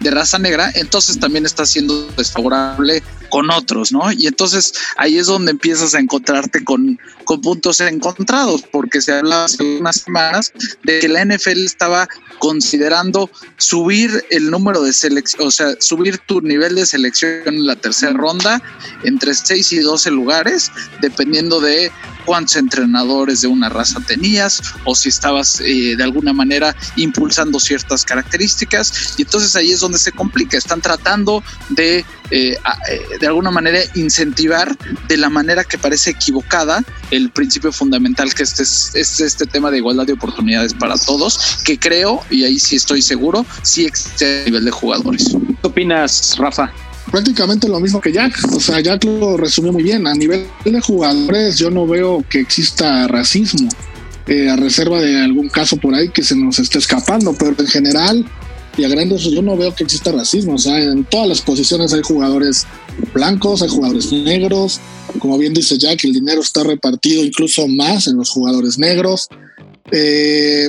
de raza negra, entonces también está siendo desfavorable con otros, ¿no? Y entonces ahí es donde empiezas a encontrarte con, con puntos encontrados, porque se hablaba hace unas semanas de que la NFL estaba considerando subir el número de selección, o sea, subir tu nivel de selección en la tercera ronda entre 6 y 12 lugares, dependiendo de cuántos entrenadores de una raza tenías o si estabas eh, de alguna manera impulsando ciertas características y entonces ahí es donde se complica están tratando de eh, eh, de alguna manera incentivar de la manera que parece equivocada el principio fundamental que este es, este tema de igualdad de oportunidades para todos que creo y ahí sí estoy seguro sí existe a nivel de jugadores ¿qué opinas Rafa? prácticamente lo mismo que Jack. O sea, Jack lo resumió muy bien. A nivel de jugadores, yo no veo que exista racismo, eh, a reserva de algún caso por ahí que se nos esté escapando, pero en general y a grandes yo no veo que exista racismo. O sea, en todas las posiciones hay jugadores blancos, hay jugadores negros. Como bien dice Jack, el dinero está repartido incluso más en los jugadores negros. Eh,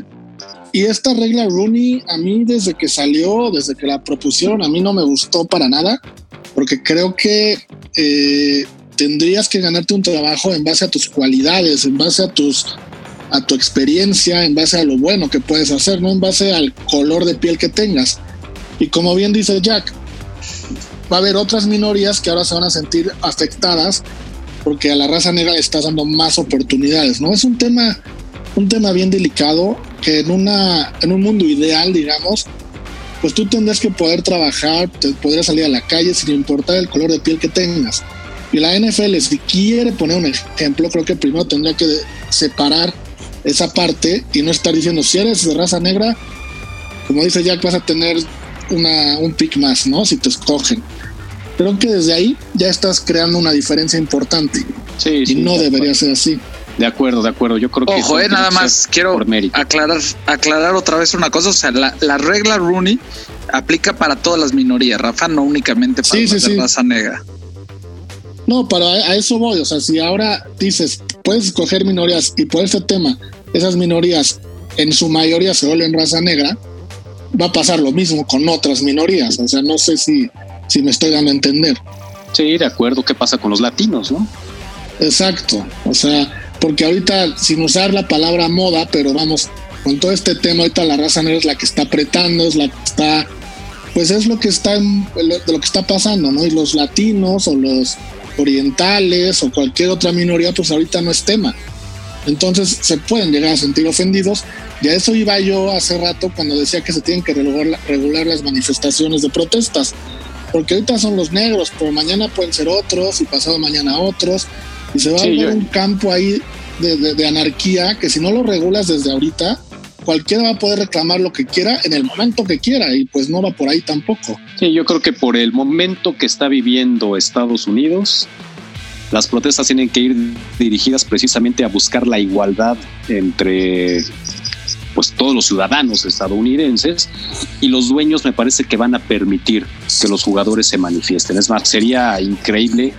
y esta regla Rooney, a mí desde que salió, desde que la propusieron, a mí no me gustó para nada porque creo que eh, tendrías que ganarte un trabajo en base a tus cualidades, en base a tus a tu experiencia, en base a lo bueno que puedes hacer, no en base al color de piel que tengas. Y como bien dice Jack, va a haber otras minorías que ahora se van a sentir afectadas porque a la raza negra le estás dando más oportunidades, ¿no? Es un tema un tema bien delicado que en una en un mundo ideal, digamos, pues tú tendrías que poder trabajar, te podrías salir a la calle sin importar el color de piel que tengas. Y la NFL, si quiere poner un ejemplo, creo que primero tendría que separar esa parte y no estar diciendo, si eres de raza negra, como dice Jack, vas a tener una, un pick más, ¿no? Si te escogen. Creo que desde ahí ya estás creando una diferencia importante. Sí, y no debería ser así. De acuerdo, de acuerdo. Yo creo que. Ojo, eh, nada más quiero aclarar, aclarar otra vez una cosa. O sea, la, la, regla Rooney aplica para todas las minorías, Rafa, no únicamente para la raza negra. No, pero a, eso voy. O sea, si ahora dices, puedes escoger minorías y por este tema, esas minorías en su mayoría se vuelven raza negra, va a pasar lo mismo con otras minorías. O sea, no sé si, si me estoy dando a entender. Sí, de acuerdo. ¿Qué pasa con los latinos, no? Exacto. O sea, porque ahorita, sin usar la palabra moda, pero vamos, con todo este tema, ahorita la raza negra es la que está apretando, es la que está, pues es lo que está, lo que está pasando, ¿no? Y los latinos o los orientales o cualquier otra minoría, pues ahorita no es tema. Entonces se pueden llegar a sentir ofendidos. Y a eso iba yo hace rato cuando decía que se tienen que regular, regular las manifestaciones de protestas. Porque ahorita son los negros, pero mañana pueden ser otros y pasado mañana otros. Y se va a ver un campo ahí de, anarquía que si no lo regulas desde ahorita, cualquiera va a poder reclamar lo que quiera en el momento que quiera y pues no va por ahí tampoco. Sí, yo creo que por el momento que está viviendo Estados Unidos, las protestas tienen que ir dirigidas precisamente a buscar la igualdad entre pues todos los ciudadanos estadounidenses y los dueños me parece que van a permitir que los jugadores se manifiesten. Es más, sería increíble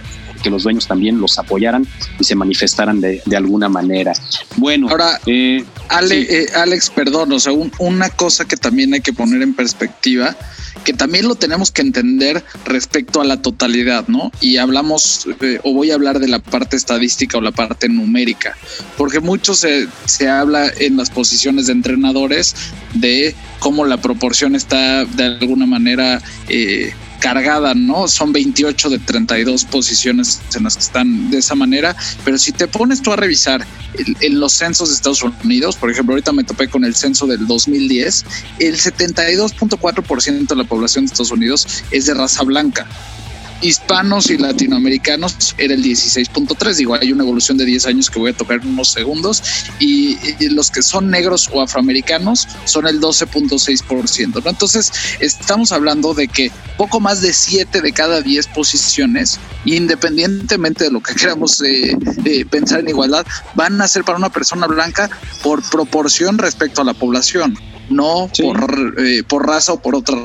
que los dueños también los apoyaran y se manifestaran de, alguna manera. Bueno, ahora, eh, eh, Alex, perdón, o sea, una cosa que también hay que poner en perspectiva que también lo tenemos que entender respecto a la totalidad, ¿no? Y hablamos, eh, o voy a hablar de la parte estadística o la parte numérica, porque mucho se, se habla en las posiciones de entrenadores de cómo la proporción está de alguna manera eh, cargada, ¿no? Son 28 de 32 posiciones en las que están de esa manera, pero si te pones tú a revisar en los censos de Estados Unidos, por ejemplo, ahorita me topé con el censo del 2010, el 72.4% de la población de Estados Unidos es de raza blanca hispanos y latinoamericanos era el 16.3. Digo, hay una evolución de 10 años que voy a tocar en unos segundos. Y, los que son negros o afroamericanos son el 12.6%. ¿no? Entonces, estamos hablando de que poco más de 7 de cada 10 posiciones, independientemente de lo que queramos eh, pensar en igualdad, van a ser para una persona blanca por proporción respecto a la población, no por, eh, por raza o por otra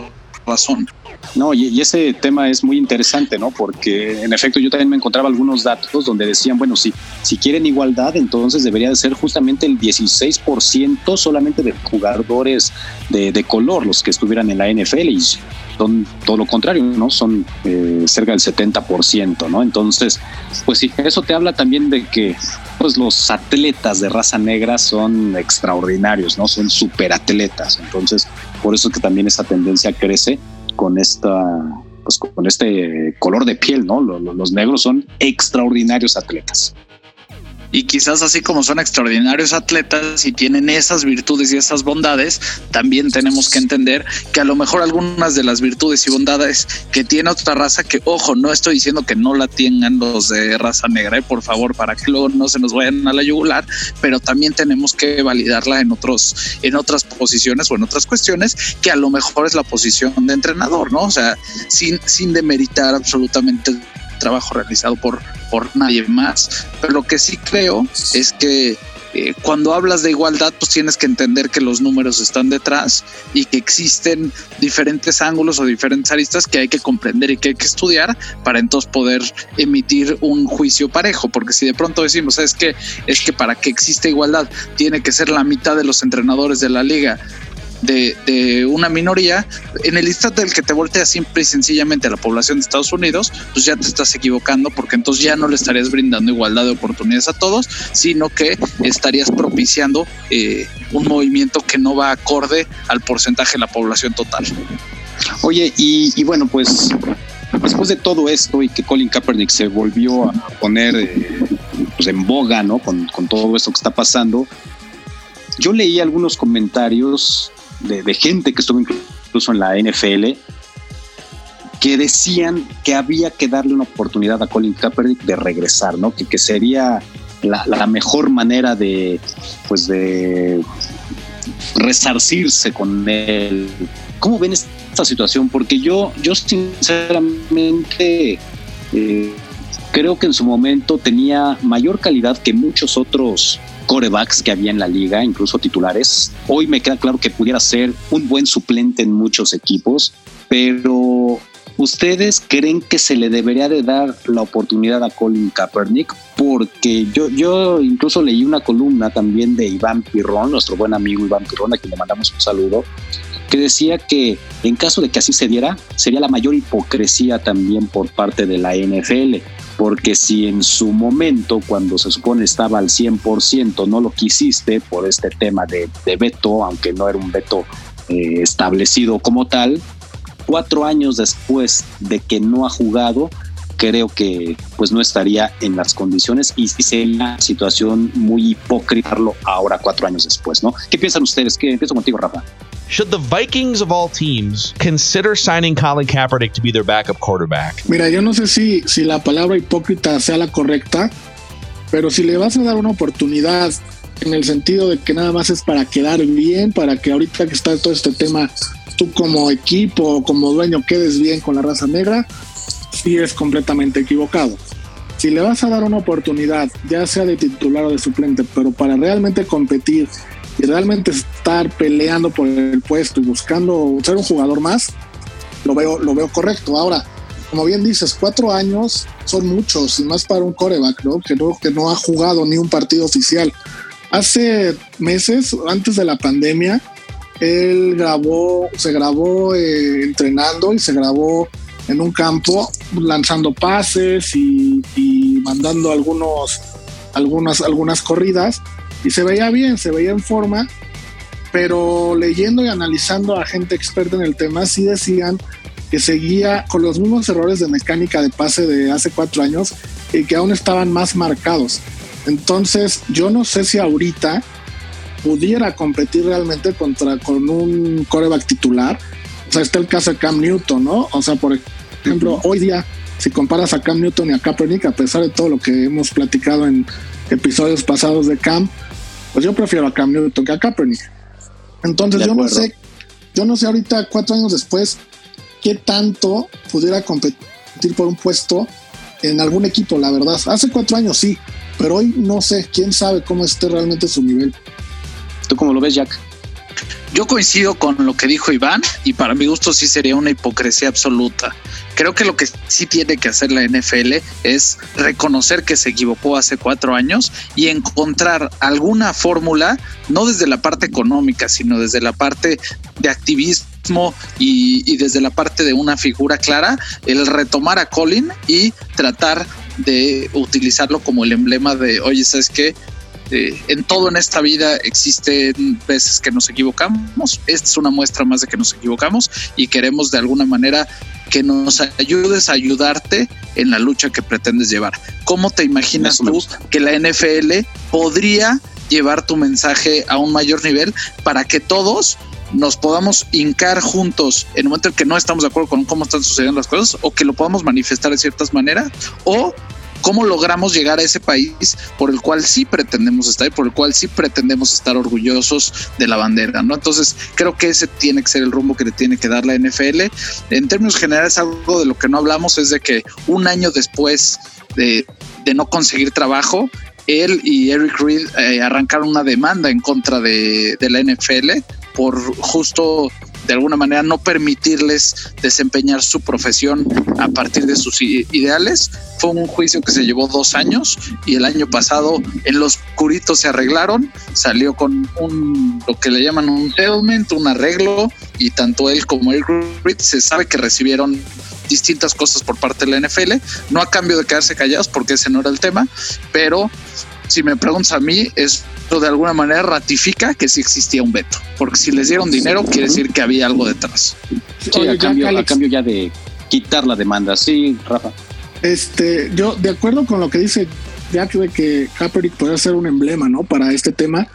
razón. No, y, ese tema es muy interesante, ¿no? Porque en efecto yo también me encontraba algunos datos donde decían, bueno, si, si quieren igualdad, entonces debería de ser justamente el 16% solamente de jugadores de, color los que estuvieran en la NFL y son todo lo contrario, ¿no? Son eh, cerca del 70%, ¿no? Entonces, pues sí, eso te habla también de que pues los atletas de raza negra son extraordinarios, ¿no? Son superatletas. Entonces, por eso es que también esa tendencia crece con esta pues con este color de piel, ¿no? Los, negros son extraordinarios atletas. Y quizás así como son extraordinarios atletas y tienen esas virtudes y esas bondades, también tenemos que entender que a lo mejor algunas de las virtudes y bondades que tiene otra raza, que ojo, no estoy diciendo que no la tengan los de raza negra, ¿eh? por favor, para que luego no se nos vayan a la yugular, pero también tenemos que validarla en otros, en otras posiciones o en otras cuestiones, que a lo mejor es la posición de entrenador, ¿no? O sea, sin, sin demeritar absolutamente trabajo realizado por, por nadie más. Pero lo que sí creo es que eh, cuando hablas de igualdad, pues tienes que entender que los números están detrás y que existen diferentes ángulos o diferentes aristas que hay que comprender y que hay que estudiar para entonces poder emitir un juicio parejo. Porque si de pronto decimos, es que, es que para que exista igualdad tiene que ser la mitad de los entrenadores de la liga de, una minoría, en el instante del que te volteas simple y sencillamente a la población de Estados Unidos, pues ya te estás equivocando porque entonces ya no le estarías brindando igualdad de oportunidades a todos, sino que estarías propiciando eh, un movimiento que no va acorde al porcentaje de la población total. Oye, y, bueno, pues después de todo esto y que Colin Kaepernick se volvió a poner eh, pues en boga, ¿no? Con, con todo esto que está pasando, yo leí algunos comentarios de, gente que estuvo incluso en la NFL que decían que había que darle una oportunidad a Colin Kaepernick de regresar, ¿no? Que, que sería la, mejor manera de, pues de resarcirse con él. ¿Cómo ven esta situación? Porque yo, yo sinceramente eh, creo que en su momento tenía mayor calidad que muchos otros corebacks que había en la liga, incluso titulares. Hoy me queda claro que pudiera ser un buen suplente en muchos equipos, pero ¿ustedes creen que se le debería de dar la oportunidad a Colin Kaepernick? Porque yo, yo incluso leí una columna también de Iván Pirrón, nuestro buen amigo Iván Pirrón, a quien le mandamos un saludo, que decía que en caso de que así se diera, sería la mayor hipocresía también por parte de la NFL porque si en su momento, cuando se supone estaba al 100%, no lo quisiste por este tema de, veto, aunque no era un veto eh, establecido como tal, cuatro años después de que no ha jugado, creo que pues no estaría en las condiciones y sería una situación muy hipócrita ahora cuatro años después, ¿no? ¿Qué piensan ustedes? ¿Qué empiezo contigo, Rafa? Should the Vikings of all teams consider signing Colin Kaepernick to be their backup quarterback? Mira, yo no sé si, si la palabra hipócrita sea la correcta, pero si le vas a dar una oportunidad en el sentido de que nada más es para quedar bien, para que ahorita que está todo este tema, tú como equipo, como dueño, quedes bien con la raza negra, sí es completamente equivocado. Si le vas a dar una oportunidad, ya sea de titular o de suplente, pero para realmente competir y realmente estar peleando por el puesto y buscando ser un jugador más, lo veo, lo veo correcto. Ahora, como bien dices, cuatro años son muchos y más para un coreback, ¿no? Que no, ha jugado ni un partido oficial. Hace meses, antes de la pandemia, él grabó, se grabó eh, entrenando y se grabó en un campo lanzando pases y, y mandando algunos, algunas, algunas corridas y se veía bien, se veía en forma, pero leyendo y analizando a gente experta en el tema, sí decían que seguía con los mismos errores de mecánica de pase de hace cuatro años y que aún estaban más marcados. Entonces, yo no sé si ahorita pudiera competir realmente contra con un coreback titular. O sea, está el caso de Cam Newton, ¿no? O sea, por ejemplo, hoy día, si comparas a Cam Newton y a Kaepernick, a pesar de todo lo que hemos platicado en episodios pasados de Cam, pues yo prefiero a Cam Newton que a Kaepernick. Entonces yo no sé, yo no sé ahorita, cuatro años después, qué tanto pudiera competir por un puesto en algún equipo, la verdad. Hace cuatro años sí, pero hoy no sé, quién sabe cómo esté realmente su nivel. ¿Tú cómo lo ves, Jack? Yo coincido con lo que dijo Iván y para mi gusto sí sería una hipocresía absoluta. Creo que lo que sí tiene que hacer la NFL es reconocer que se equivocó hace cuatro años y encontrar alguna fórmula, no desde la parte económica, sino desde la parte de activismo y, desde la parte de una figura clara, el retomar a Colin y tratar de utilizarlo como el emblema de, oye, ¿sabes qué? Eh, en todo en esta vida existen veces que nos equivocamos. Esta es una muestra más de que nos equivocamos y queremos de alguna manera que nos ayudes a ayudarte en la lucha que pretendes llevar. ¿Cómo te imaginas tú que la NFL podría llevar tu mensaje a un mayor nivel para que todos nos podamos hincar juntos en el momento en que no estamos de acuerdo con cómo están sucediendo las cosas o que lo podamos manifestar de ciertas maneras o cómo logramos llegar a ese país por el cual sí pretendemos estar y por el cual sí pretendemos estar orgullosos de la bandera, ¿no? Entonces, creo que ese tiene que ser el rumbo que le tiene que dar la NFL. En términos generales, algo de lo que no hablamos es de que un año después de, de no conseguir trabajo, él y Eric Reed eh, arrancaron una demanda en contra de, la NFL por justo de alguna manera no permitirles desempeñar su profesión a partir de sus ideales. Fue un juicio que se llevó dos años y el año pasado en los curitos se arreglaron, salió con un lo que le llaman un settlement, un arreglo y tanto él como el Reed se sabe que recibieron distintas cosas por parte de la NFL, no a cambio de quedarse callados porque ese no era el tema, pero si me preguntas a mí, esto de alguna manera ratifica que sí existía un veto, porque si les dieron dinero quiere decir que había algo detrás. Sí, a, cambio, a cambio ya de quitar la demanda, sí, Rafa. Este, yo de acuerdo con lo que dice Jack de que Kaepernick puede ser un emblema, ¿no? Para este tema,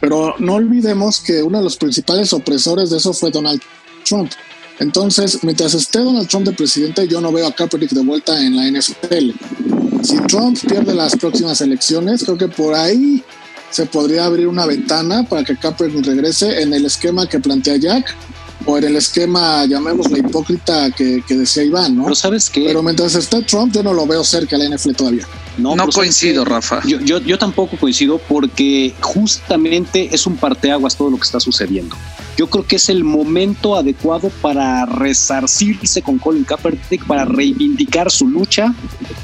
pero no olvidemos que uno de los principales opresores de eso fue Donald Trump. Entonces, mientras esté Donald Trump de presidente, yo no veo a Kaepernick de vuelta en la NFL. Si Trump pierde las próximas elecciones, creo que por ahí se podría abrir una ventana para que Kaepernick regrese en el esquema que plantea Jack o en el esquema, llamémoslo hipócrita que, que decía Iván, ¿no? Pero sabes qué? Pero mientras esté Trump, yo no lo veo cerca a la NFL todavía. No, no coincido, Rafa. Yo, yo, yo tampoco coincido porque justamente es un parteaguas todo lo que está sucediendo. Yo creo que es el momento adecuado para resarcirse con Colin Kaepernick, para reivindicar su lucha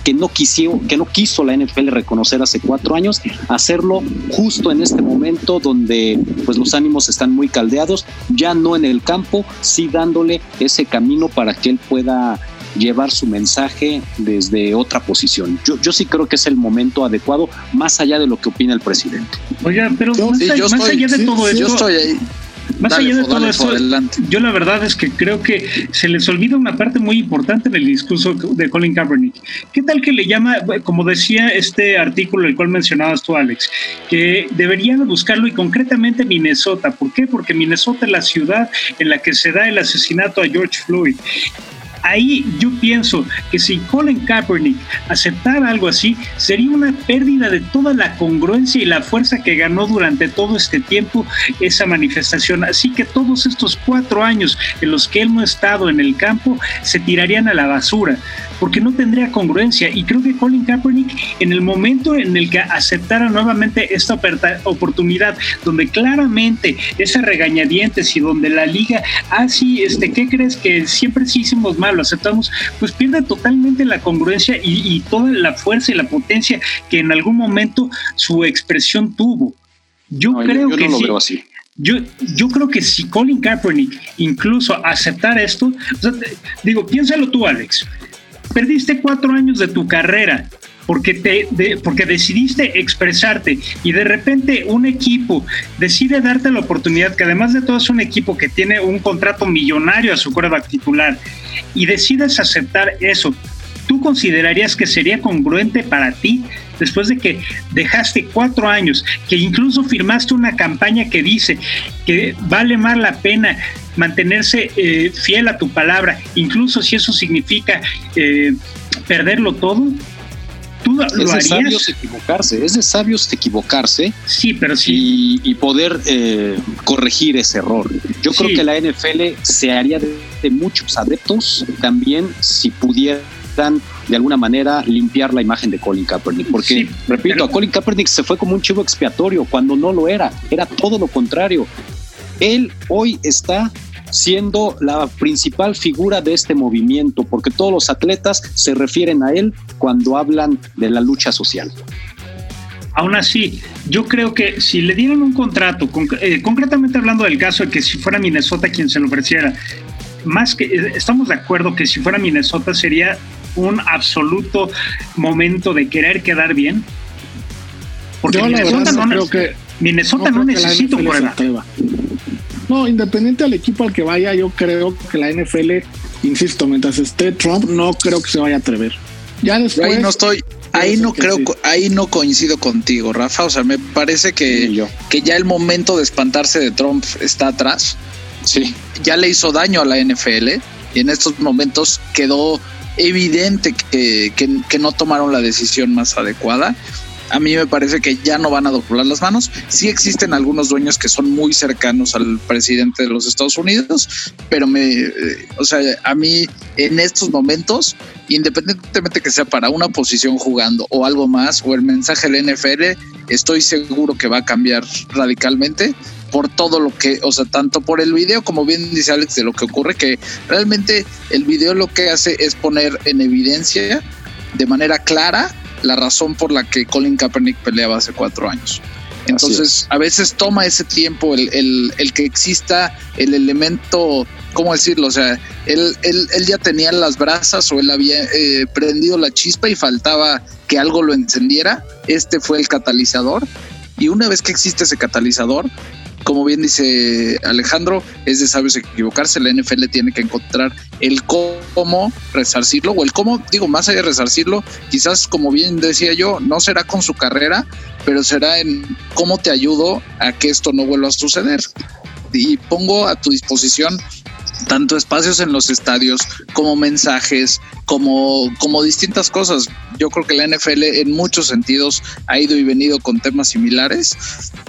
que no, quiso, que no quiso la NFL reconocer hace cuatro años, hacerlo justo en este momento donde pues los ánimos están muy caldeados, ya no en el campo, sí dándole ese camino para que él pueda llevar su mensaje desde otra posición. Yo, yo sí creo que es el momento adecuado, más allá de lo que opina el presidente. Oiga, pero más, Sí, yo más estoy- allá de sí, todo sí, esto, Yo estoy ahí. Más allá de todo esto, yo la verdad es que creo que se les olvida una parte muy importante en el discurso de Colin Kaepernick. ¿Qué tal que le llama, como decía este artículo el cual mencionabas tú, Alex, que deberían buscarlo y concretamente Minnesota? ¿Por qué? Porque Minnesota es la ciudad en la que se da el asesinato a George Floyd ahí yo pienso que si Colin Kaepernick aceptara algo así, sería una pérdida de toda la congruencia y la fuerza que ganó durante todo este tiempo esa manifestación. Así que todos estos cuatro años en los que él no ha estado en el campo se tirarían a la basura porque no tendría congruencia. Y creo que Colin Kaepernick, en el momento en el que aceptara nuevamente esta oportunidad, donde claramente esa regañadientes y donde la liga, ah, este, ¿qué crees que siempre sí hicimos mal, lo aceptamos? Pues pierde totalmente la congruencia y, toda la fuerza y la potencia que en algún momento su expresión tuvo. Yo creo que no lo veo así. Yo, yo creo que si Colin Kaepernick incluso aceptara esto, digo, piénsalo tú, Alex perdiste cuatro años de tu carrera porque, te, porque decidiste expresarte y de repente un equipo decide darte la oportunidad, que además de todo es un equipo que tiene un contrato millonario a su cuerda titular y decides aceptar eso, ¿tú considerarías que sería congruente para ti después de que dejaste cuatro años, que incluso firmaste una campaña que dice que vale más la pena mantenerse eh, fiel a tu palabra, incluso si eso significa eh, perderlo todo. ¿Tú lo es de sabios equivocarse, es de sabios equivocarse. Sí, pero sí. Y, poder eh, corregir ese error. Yo creo que la NFL se haría de, de muchos adeptos también si pudieran de alguna manera limpiar la imagen de Colin Kaepernick. Porque, repito, a Colin Kaepernick se fue como un chivo expiatorio cuando no lo era, era todo lo contrario. Él hoy está siendo la principal figura de este movimiento, porque todos los atletas se refieren a él cuando hablan de la lucha social. Aún así, yo creo que si le dieran un contrato, eh, concretamente hablando del caso de que si fuera Minnesota quien se lo ofreciera, más que eh, estamos de acuerdo que si fuera Minnesota sería un absoluto momento de querer quedar bien. Porque Minnesota, no, creo que, Minnesota no, necesita un no, independiente del equipo al que vaya, yo creo que la NFL, insisto, mientras esté Trump, no creo que se vaya a atrever. Ya después. ahí no estoy. Ahí no creo, ahí no coincido contigo, Rafa. O sea, me parece que, que ya el momento de espantarse de Trump está atrás. Sí. Ya le hizo daño a la NFL y en estos momentos quedó evidente que, que no tomaron la decisión más adecuada a mí me parece que ya no van a doblar las manos. Sí existen algunos dueños que son muy cercanos al presidente de los Estados Unidos, pero me, eh, o sea, a mí en estos momentos, independientemente que sea para una posición jugando o algo más, o el mensaje del NFL, estoy seguro que va a cambiar radicalmente por todo lo que, o sea, tanto por el video como bien dice Alex de lo que ocurre, que realmente el video lo que hace es poner en evidencia de manera clara la razón por la que Colin Kaepernick peleaba hace cuatro años. Entonces, a veces toma ese tiempo el, el, que exista el elemento, ¿cómo decirlo? O sea, él, él, él ya tenía las brasas o él había eh, prendido la chispa y faltaba que algo lo encendiera. Este fue el catalizador. Y una vez que existe ese catalizador, como bien dice Alejandro, es de sabios equivocarse. La NFL tiene que encontrar el cómo resarcirlo o el cómo, digo, más allá de resarcirlo, quizás como bien decía yo, no será con su carrera, pero será en cómo te ayudo a que esto no vuelva a suceder. Y pongo a tu disposición tanto espacios en los estadios como mensajes, como, como distintas cosas. Yo creo que la NFL en muchos sentidos ha ido y venido con temas similares,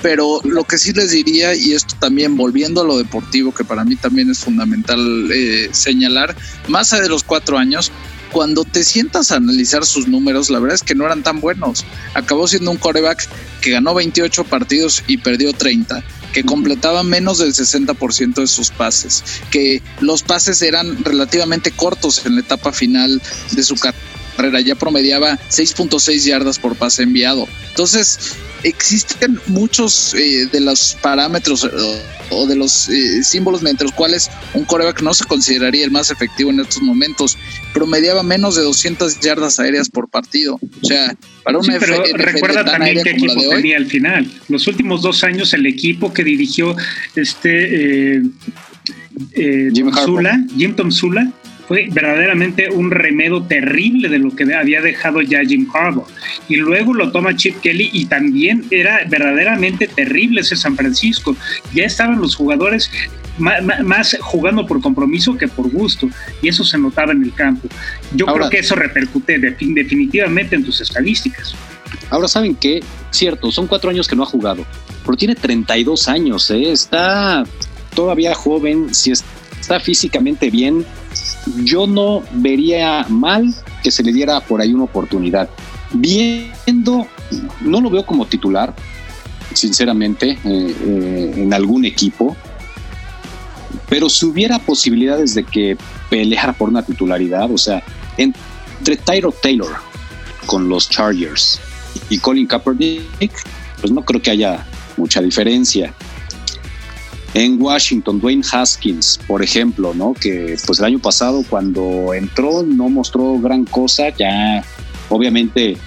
pero lo que sí les diría, y esto también volviendo a lo deportivo, que para mí también es fundamental eh, señalar, más allá de los cuatro años, cuando te sientas a analizar sus números, la verdad es que no eran tan buenos. Acabó siendo un coreback que ganó 28 partidos y perdió 30 que completaba menos del 60% de sus pases, que los pases eran relativamente cortos en la etapa final de su carrera carrera, ya promediaba 6.6 yardas por pase enviado. Entonces, existen muchos eh, de los parámetros eh, o de los eh, símbolos mediante los cuales un coreback no se consideraría el más efectivo en estos momentos. Promediaba menos de 200 yardas aéreas por partido. O sea, para una pero recuerda también qué equipo tenía al final. Los últimos dos años el equipo que dirigió este Jim, Jim Tom Sula, fue verdaderamente un remedo terrible de lo que había dejado ya Jim Harbaugh. Y luego lo toma Chip Kelly y también era verdaderamente terrible ese San Francisco. Ya estaban los jugadores más, jugando por compromiso que por gusto, y eso se notaba en el campo. Yo creo que eso repercute definitivamente en tus estadísticas. Ahora saben que, cierto, son cuatro años que no ha jugado, pero tiene 32 años, ¿eh? está todavía joven, si está físicamente bien, yo no vería mal que se le diera por ahí una oportunidad. Viendo, no lo veo como titular, sinceramente, eh, eh, en algún equipo, pero si hubiera posibilidades de que peleara por una titularidad, o sea, entre Tyro Taylor con los Chargers y Colin Kaepernick, pues no creo que haya mucha diferencia. En Washington, Dwayne Haskins, por ejemplo, ¿no? Que pues el año pasado cuando entró no mostró gran cosa, ya obviamente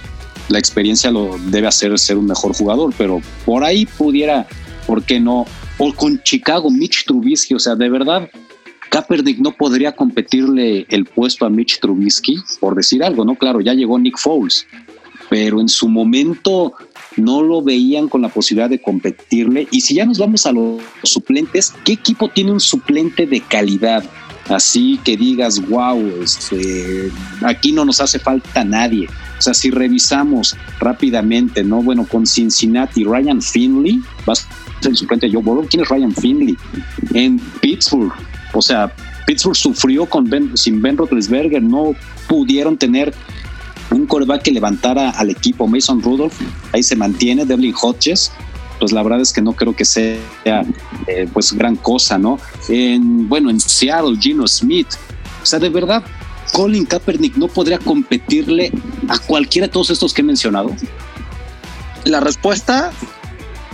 la experiencia lo debe hacer ser un mejor jugador, pero por ahí pudiera, ¿por qué no? O con Chicago, Mitch Trubisky, o sea, de verdad, Kaepernick no podría competirle el puesto a Mitch Trubisky, por decir algo, ¿no? Claro, ya llegó Nick Foles, pero en su momento no lo veían con la posibilidad de competirle. Y si ya nos vamos a los suplentes, ¿qué equipo tiene un suplente de calidad? Así que digas, wow, este, aquí no nos hace falta nadie. O sea, si revisamos rápidamente, ¿no? Bueno, con Cincinnati, Ryan Finley, va a ser el suplente de Joe Burrow. ¿Quién es Ryan Finley? En Pittsburgh, o sea, Pittsburgh sufrió con sin Ben Roethlisberger, no pudieron tener un coreback que levantara al equipo, Mason Rudolph, ahí se mantiene, Devlin Hodges, pues la verdad es que no creo que sea eh, pues gran cosa, ¿no? En, bueno, en Seattle, Gino Smith, o sea, de verdad, Colin Kaepernick no podría competirle a cualquiera de todos estos que he mencionado. La respuesta,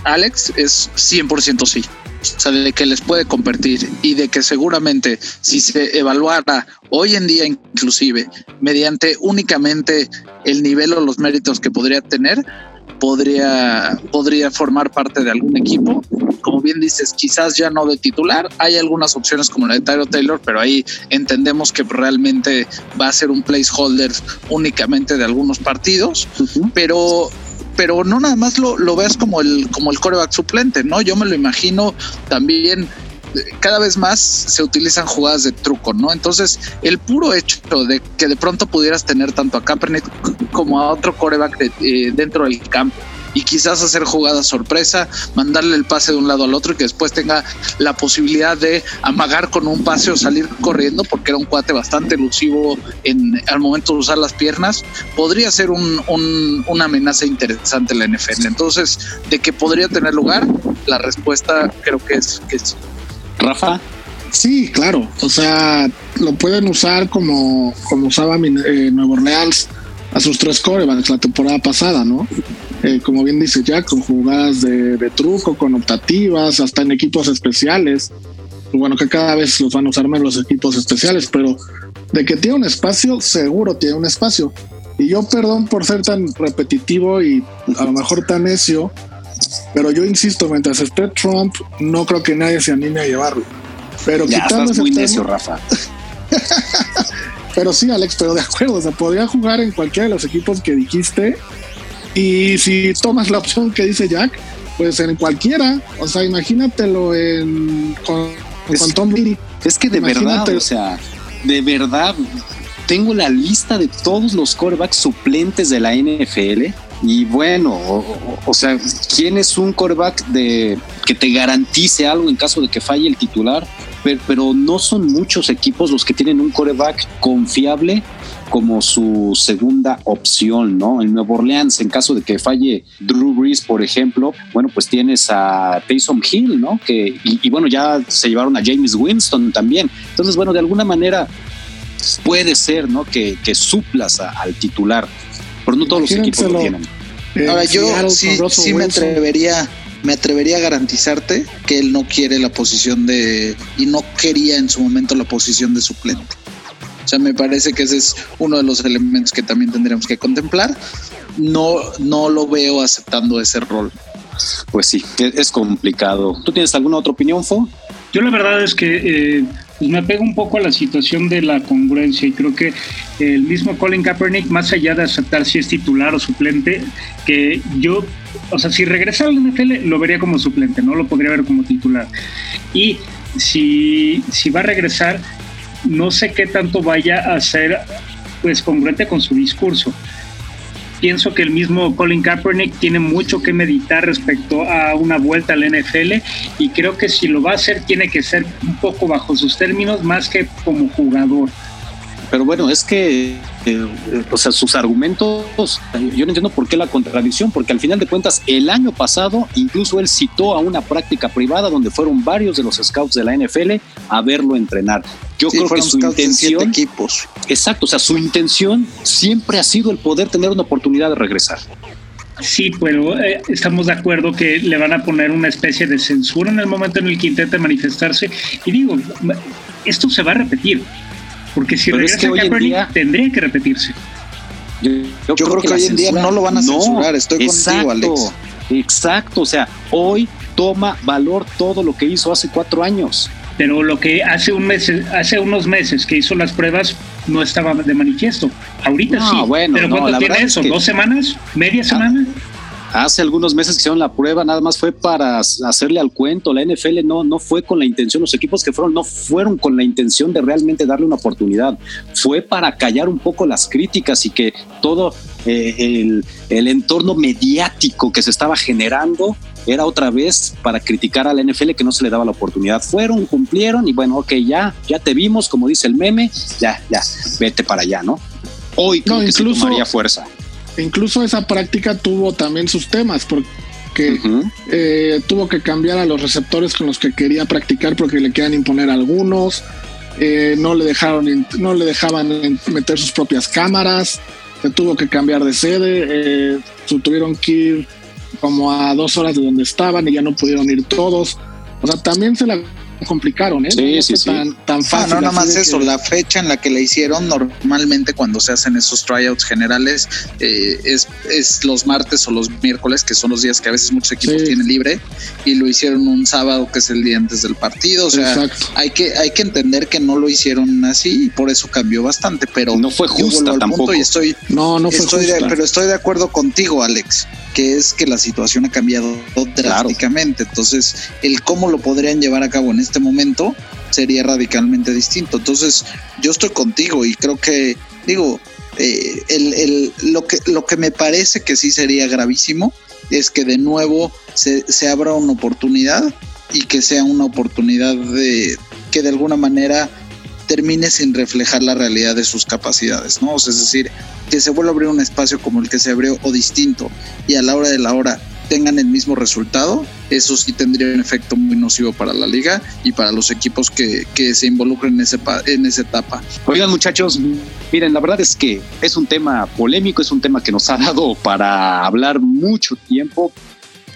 Alex, es 100% sí. O sea, de que les puede competir y de que seguramente si se evaluara hoy en día inclusive mediante únicamente el nivel o los méritos que podría tener, podría, podría formar parte de algún equipo. Como bien dices, quizás ya no de titular. Hay algunas opciones como la de Tyro Taylor, pero ahí entendemos que realmente va a ser un placeholder únicamente de algunos partidos. Pero pero no nada más lo, lo como el, como el coreback suplente, ¿no? Yo me lo imagino también cada vez más se utilizan jugadas de truco, ¿no? Entonces, el puro hecho de que de pronto pudieras tener tanto a Kaepernick como a otro coreback eh, dentro del campo y quizás hacer jugadas sorpresa, mandarle el pase de un lado al otro y que después tenga la posibilidad de amagar con un pase o salir corriendo porque era un cuate bastante elusivo en, al momento de usar las piernas, podría ser un, una amenaza interesante en la NFL. Entonces, de que podría tener lugar, la respuesta creo que es que sí. Rafa. Sí, claro. O sea, lo pueden usar como, como usaba eh, Nuevo Orleans a sus tres corebacks la temporada pasada, ¿no? Eh, como bien dice Jack, con jugadas de, truco, con optativas, hasta en equipos especiales. Bueno, que cada vez los van a usar menos los equipos especiales, pero de que tiene un espacio, seguro tiene un espacio. Y yo, perdón por ser tan repetitivo y a lo mejor tan necio, pero yo insisto, mientras esté Trump, no creo que nadie se anime a llevarlo. Pero ya estás muy necio, Rafa. pero sí, Alex, pero de acuerdo, o sea, podría jugar en cualquiera de los equipos que dijiste y si tomas la opción que dice Jack, pues en cualquiera. O sea, imagínatelo en, con, Tom Brady. Es que de verdad, o sea, de verdad, tengo la lista de todos los corebacks suplentes de la NFL. Y bueno, o, sea, ¿quién es un coreback de que te garantice algo en caso de que falle el titular? Pero, pero no son muchos equipos los que tienen un coreback confiable como su segunda opción, ¿no? En Nuevo Orleans, en caso de que falle Drew Brees, por ejemplo, bueno, pues tienes a Taysom Hill, ¿no? Que, y, bueno, ya se llevaron a James Winston también. Entonces, bueno, de alguna manera puede ser, ¿no? Que, que suplas al titular, pero no todos los equipos lo tienen. Ahora yo sí, me atrevería me atrevería a garantizarte que él no quiere la posición de y no quería en su momento la posición de suplente. O sea, me parece que ese es uno de los elementos que también tendríamos que contemplar. No, no lo veo aceptando ese rol. Pues sí, es complicado. ¿Tú tienes alguna otra opinión, Fo? Yo la verdad es que eh, pues me pego un poco a la situación de la congruencia y creo que el mismo Colin Kaepernick, más allá de aceptar si es titular o suplente, que yo, o sea, si regresara al NFL lo vería como suplente, no lo podría ver como titular. Y si, si va a regresar, no sé qué tanto vaya a ser pues congruente con su discurso. Pienso que el mismo Colin Kaepernick tiene mucho que meditar respecto a una vuelta al NFL y creo que si lo va a hacer tiene que ser un poco bajo sus términos más que como jugador. Pero bueno, es que, eh, o sea, sus argumentos, yo no entiendo por qué la contradicción, porque al final de cuentas, el año pasado, incluso él citó a una práctica privada donde fueron varios de los scouts de la NFL a verlo entrenar. Yo creo que su intención. Equipos. Exacto, o sea, su intención siempre ha sido el poder tener una oportunidad de regresar. Sí, pero eh, estamos de acuerdo que le van a poner una especie de censura en el momento en el que intente manifestarse. Y digo, esto se va a repetir porque si regresa Kaepernick, tendría que repetirse. Yo, creo, que, hoy en día no lo van a censurar, estoy contigo, Alex. Exacto, o sea, hoy toma valor todo lo que hizo hace cuatro años. Pero lo que hace un mes, hace unos meses que hizo las pruebas no estaba de manifiesto. Ahorita sí. Bueno, pero ¿cuánto tiene eso? ¿Dos semanas? ¿Media ah, semana? hace algunos meses que hicieron la prueba, nada más fue para hacerle al cuento. La NFL no, no fue con la intención, los equipos que fueron no fueron con la intención de realmente darle una oportunidad. Fue para callar un poco las críticas y que todo eh, el, el, entorno mediático que se estaba generando era otra vez para criticar a la NFL que no se le daba la oportunidad. Fueron, cumplieron y bueno, ok, ya, ya te vimos, como dice el meme, ya, ya, vete para allá, ¿no? Hoy creo que incluso, tomaría fuerza incluso esa práctica tuvo también sus temas, porque eh, tuvo que cambiar a los receptores con los que quería practicar porque le querían imponer algunos, eh, no le dejaron, no le dejaban meter sus propias cámaras, se tuvo que cambiar de sede, eh, tuvieron que ir como a dos horas de donde estaban y ya no pudieron ir todos. O sea, también se la complicaron, ¿eh? Sí, sí, sí. Tan, tan fácil. no, nada más eso, la fecha en la que la hicieron, normalmente cuando se hacen esos tryouts generales, eh, es, es los martes o los miércoles, que son los días que a veces muchos equipos tienen libre, y lo hicieron un sábado, que es el día antes del partido. O sea, hay que, hay que entender que no lo hicieron así y por eso cambió bastante, pero no fue justo tampoco. y estoy, no, no fue estoy pero estoy de acuerdo contigo, Alex, que es que la situación ha cambiado drásticamente. Entonces, el cómo lo podrían llevar a cabo en este momento sería radicalmente distinto. Entonces, yo estoy contigo y creo que, digo, eh, el, lo, que, lo que me parece que sí sería gravísimo es que de nuevo se, se abra una oportunidad y que sea una oportunidad de que de alguna manera termine sin reflejar la realidad de sus capacidades, ¿no? es decir, que se vuelva a abrir un espacio como el que se abrió o distinto y a la hora de la hora tengan el mismo resultado, eso sí tendría un efecto muy nocivo para la liga y para los equipos que, se involucren en, ese, en esa etapa. Oigan muchachos, miren, la verdad es que es un tema polémico, es un tema que nos ha dado para hablar mucho tiempo.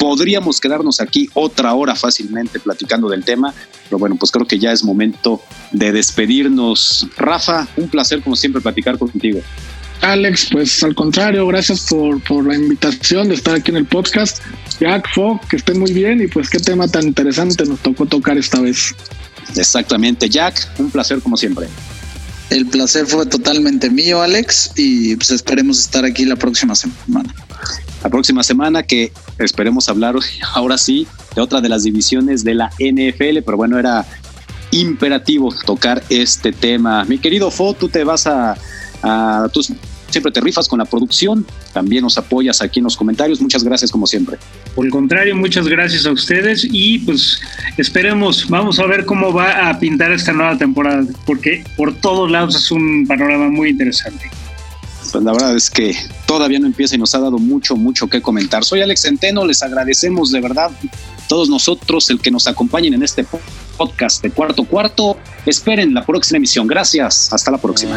Podríamos quedarnos aquí otra hora fácilmente platicando del tema, pero bueno, pues creo que ya es momento de despedirnos. Rafa, un placer como siempre platicar contigo. Alex, pues al contrario, gracias por, por la invitación de estar aquí en el podcast. Jack, Fo, que estén muy bien y pues qué tema tan interesante nos tocó tocar esta vez. Exactamente, Jack, un placer como siempre. El placer fue totalmente mío, Alex, y pues esperemos estar aquí la próxima semana. La próxima semana que esperemos hablar ahora sí de otra de las divisiones de la NFL, pero bueno, era imperativo tocar este tema. Mi querido Fo, tú te vas a, a tus siempre te rifas con la producción, también nos apoyas aquí en los comentarios, muchas gracias como siempre. Por el contrario, muchas gracias a ustedes y pues esperemos, vamos a ver cómo va a pintar esta nueva temporada, porque por todos lados es un panorama muy interesante. Pues la verdad es que todavía no empieza y nos ha dado mucho, mucho que comentar. Soy Alex Centeno, les agradecemos de verdad todos nosotros el que nos acompañen en este podcast de Cuarto Cuarto. Esperen la próxima emisión. Gracias. Hasta la próxima.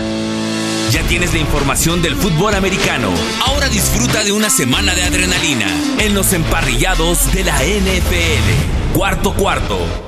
Ya tienes la información del fútbol americano. Ahora disfruta de una semana de adrenalina en los emparrillados de la NFL. Cuarto Cuarto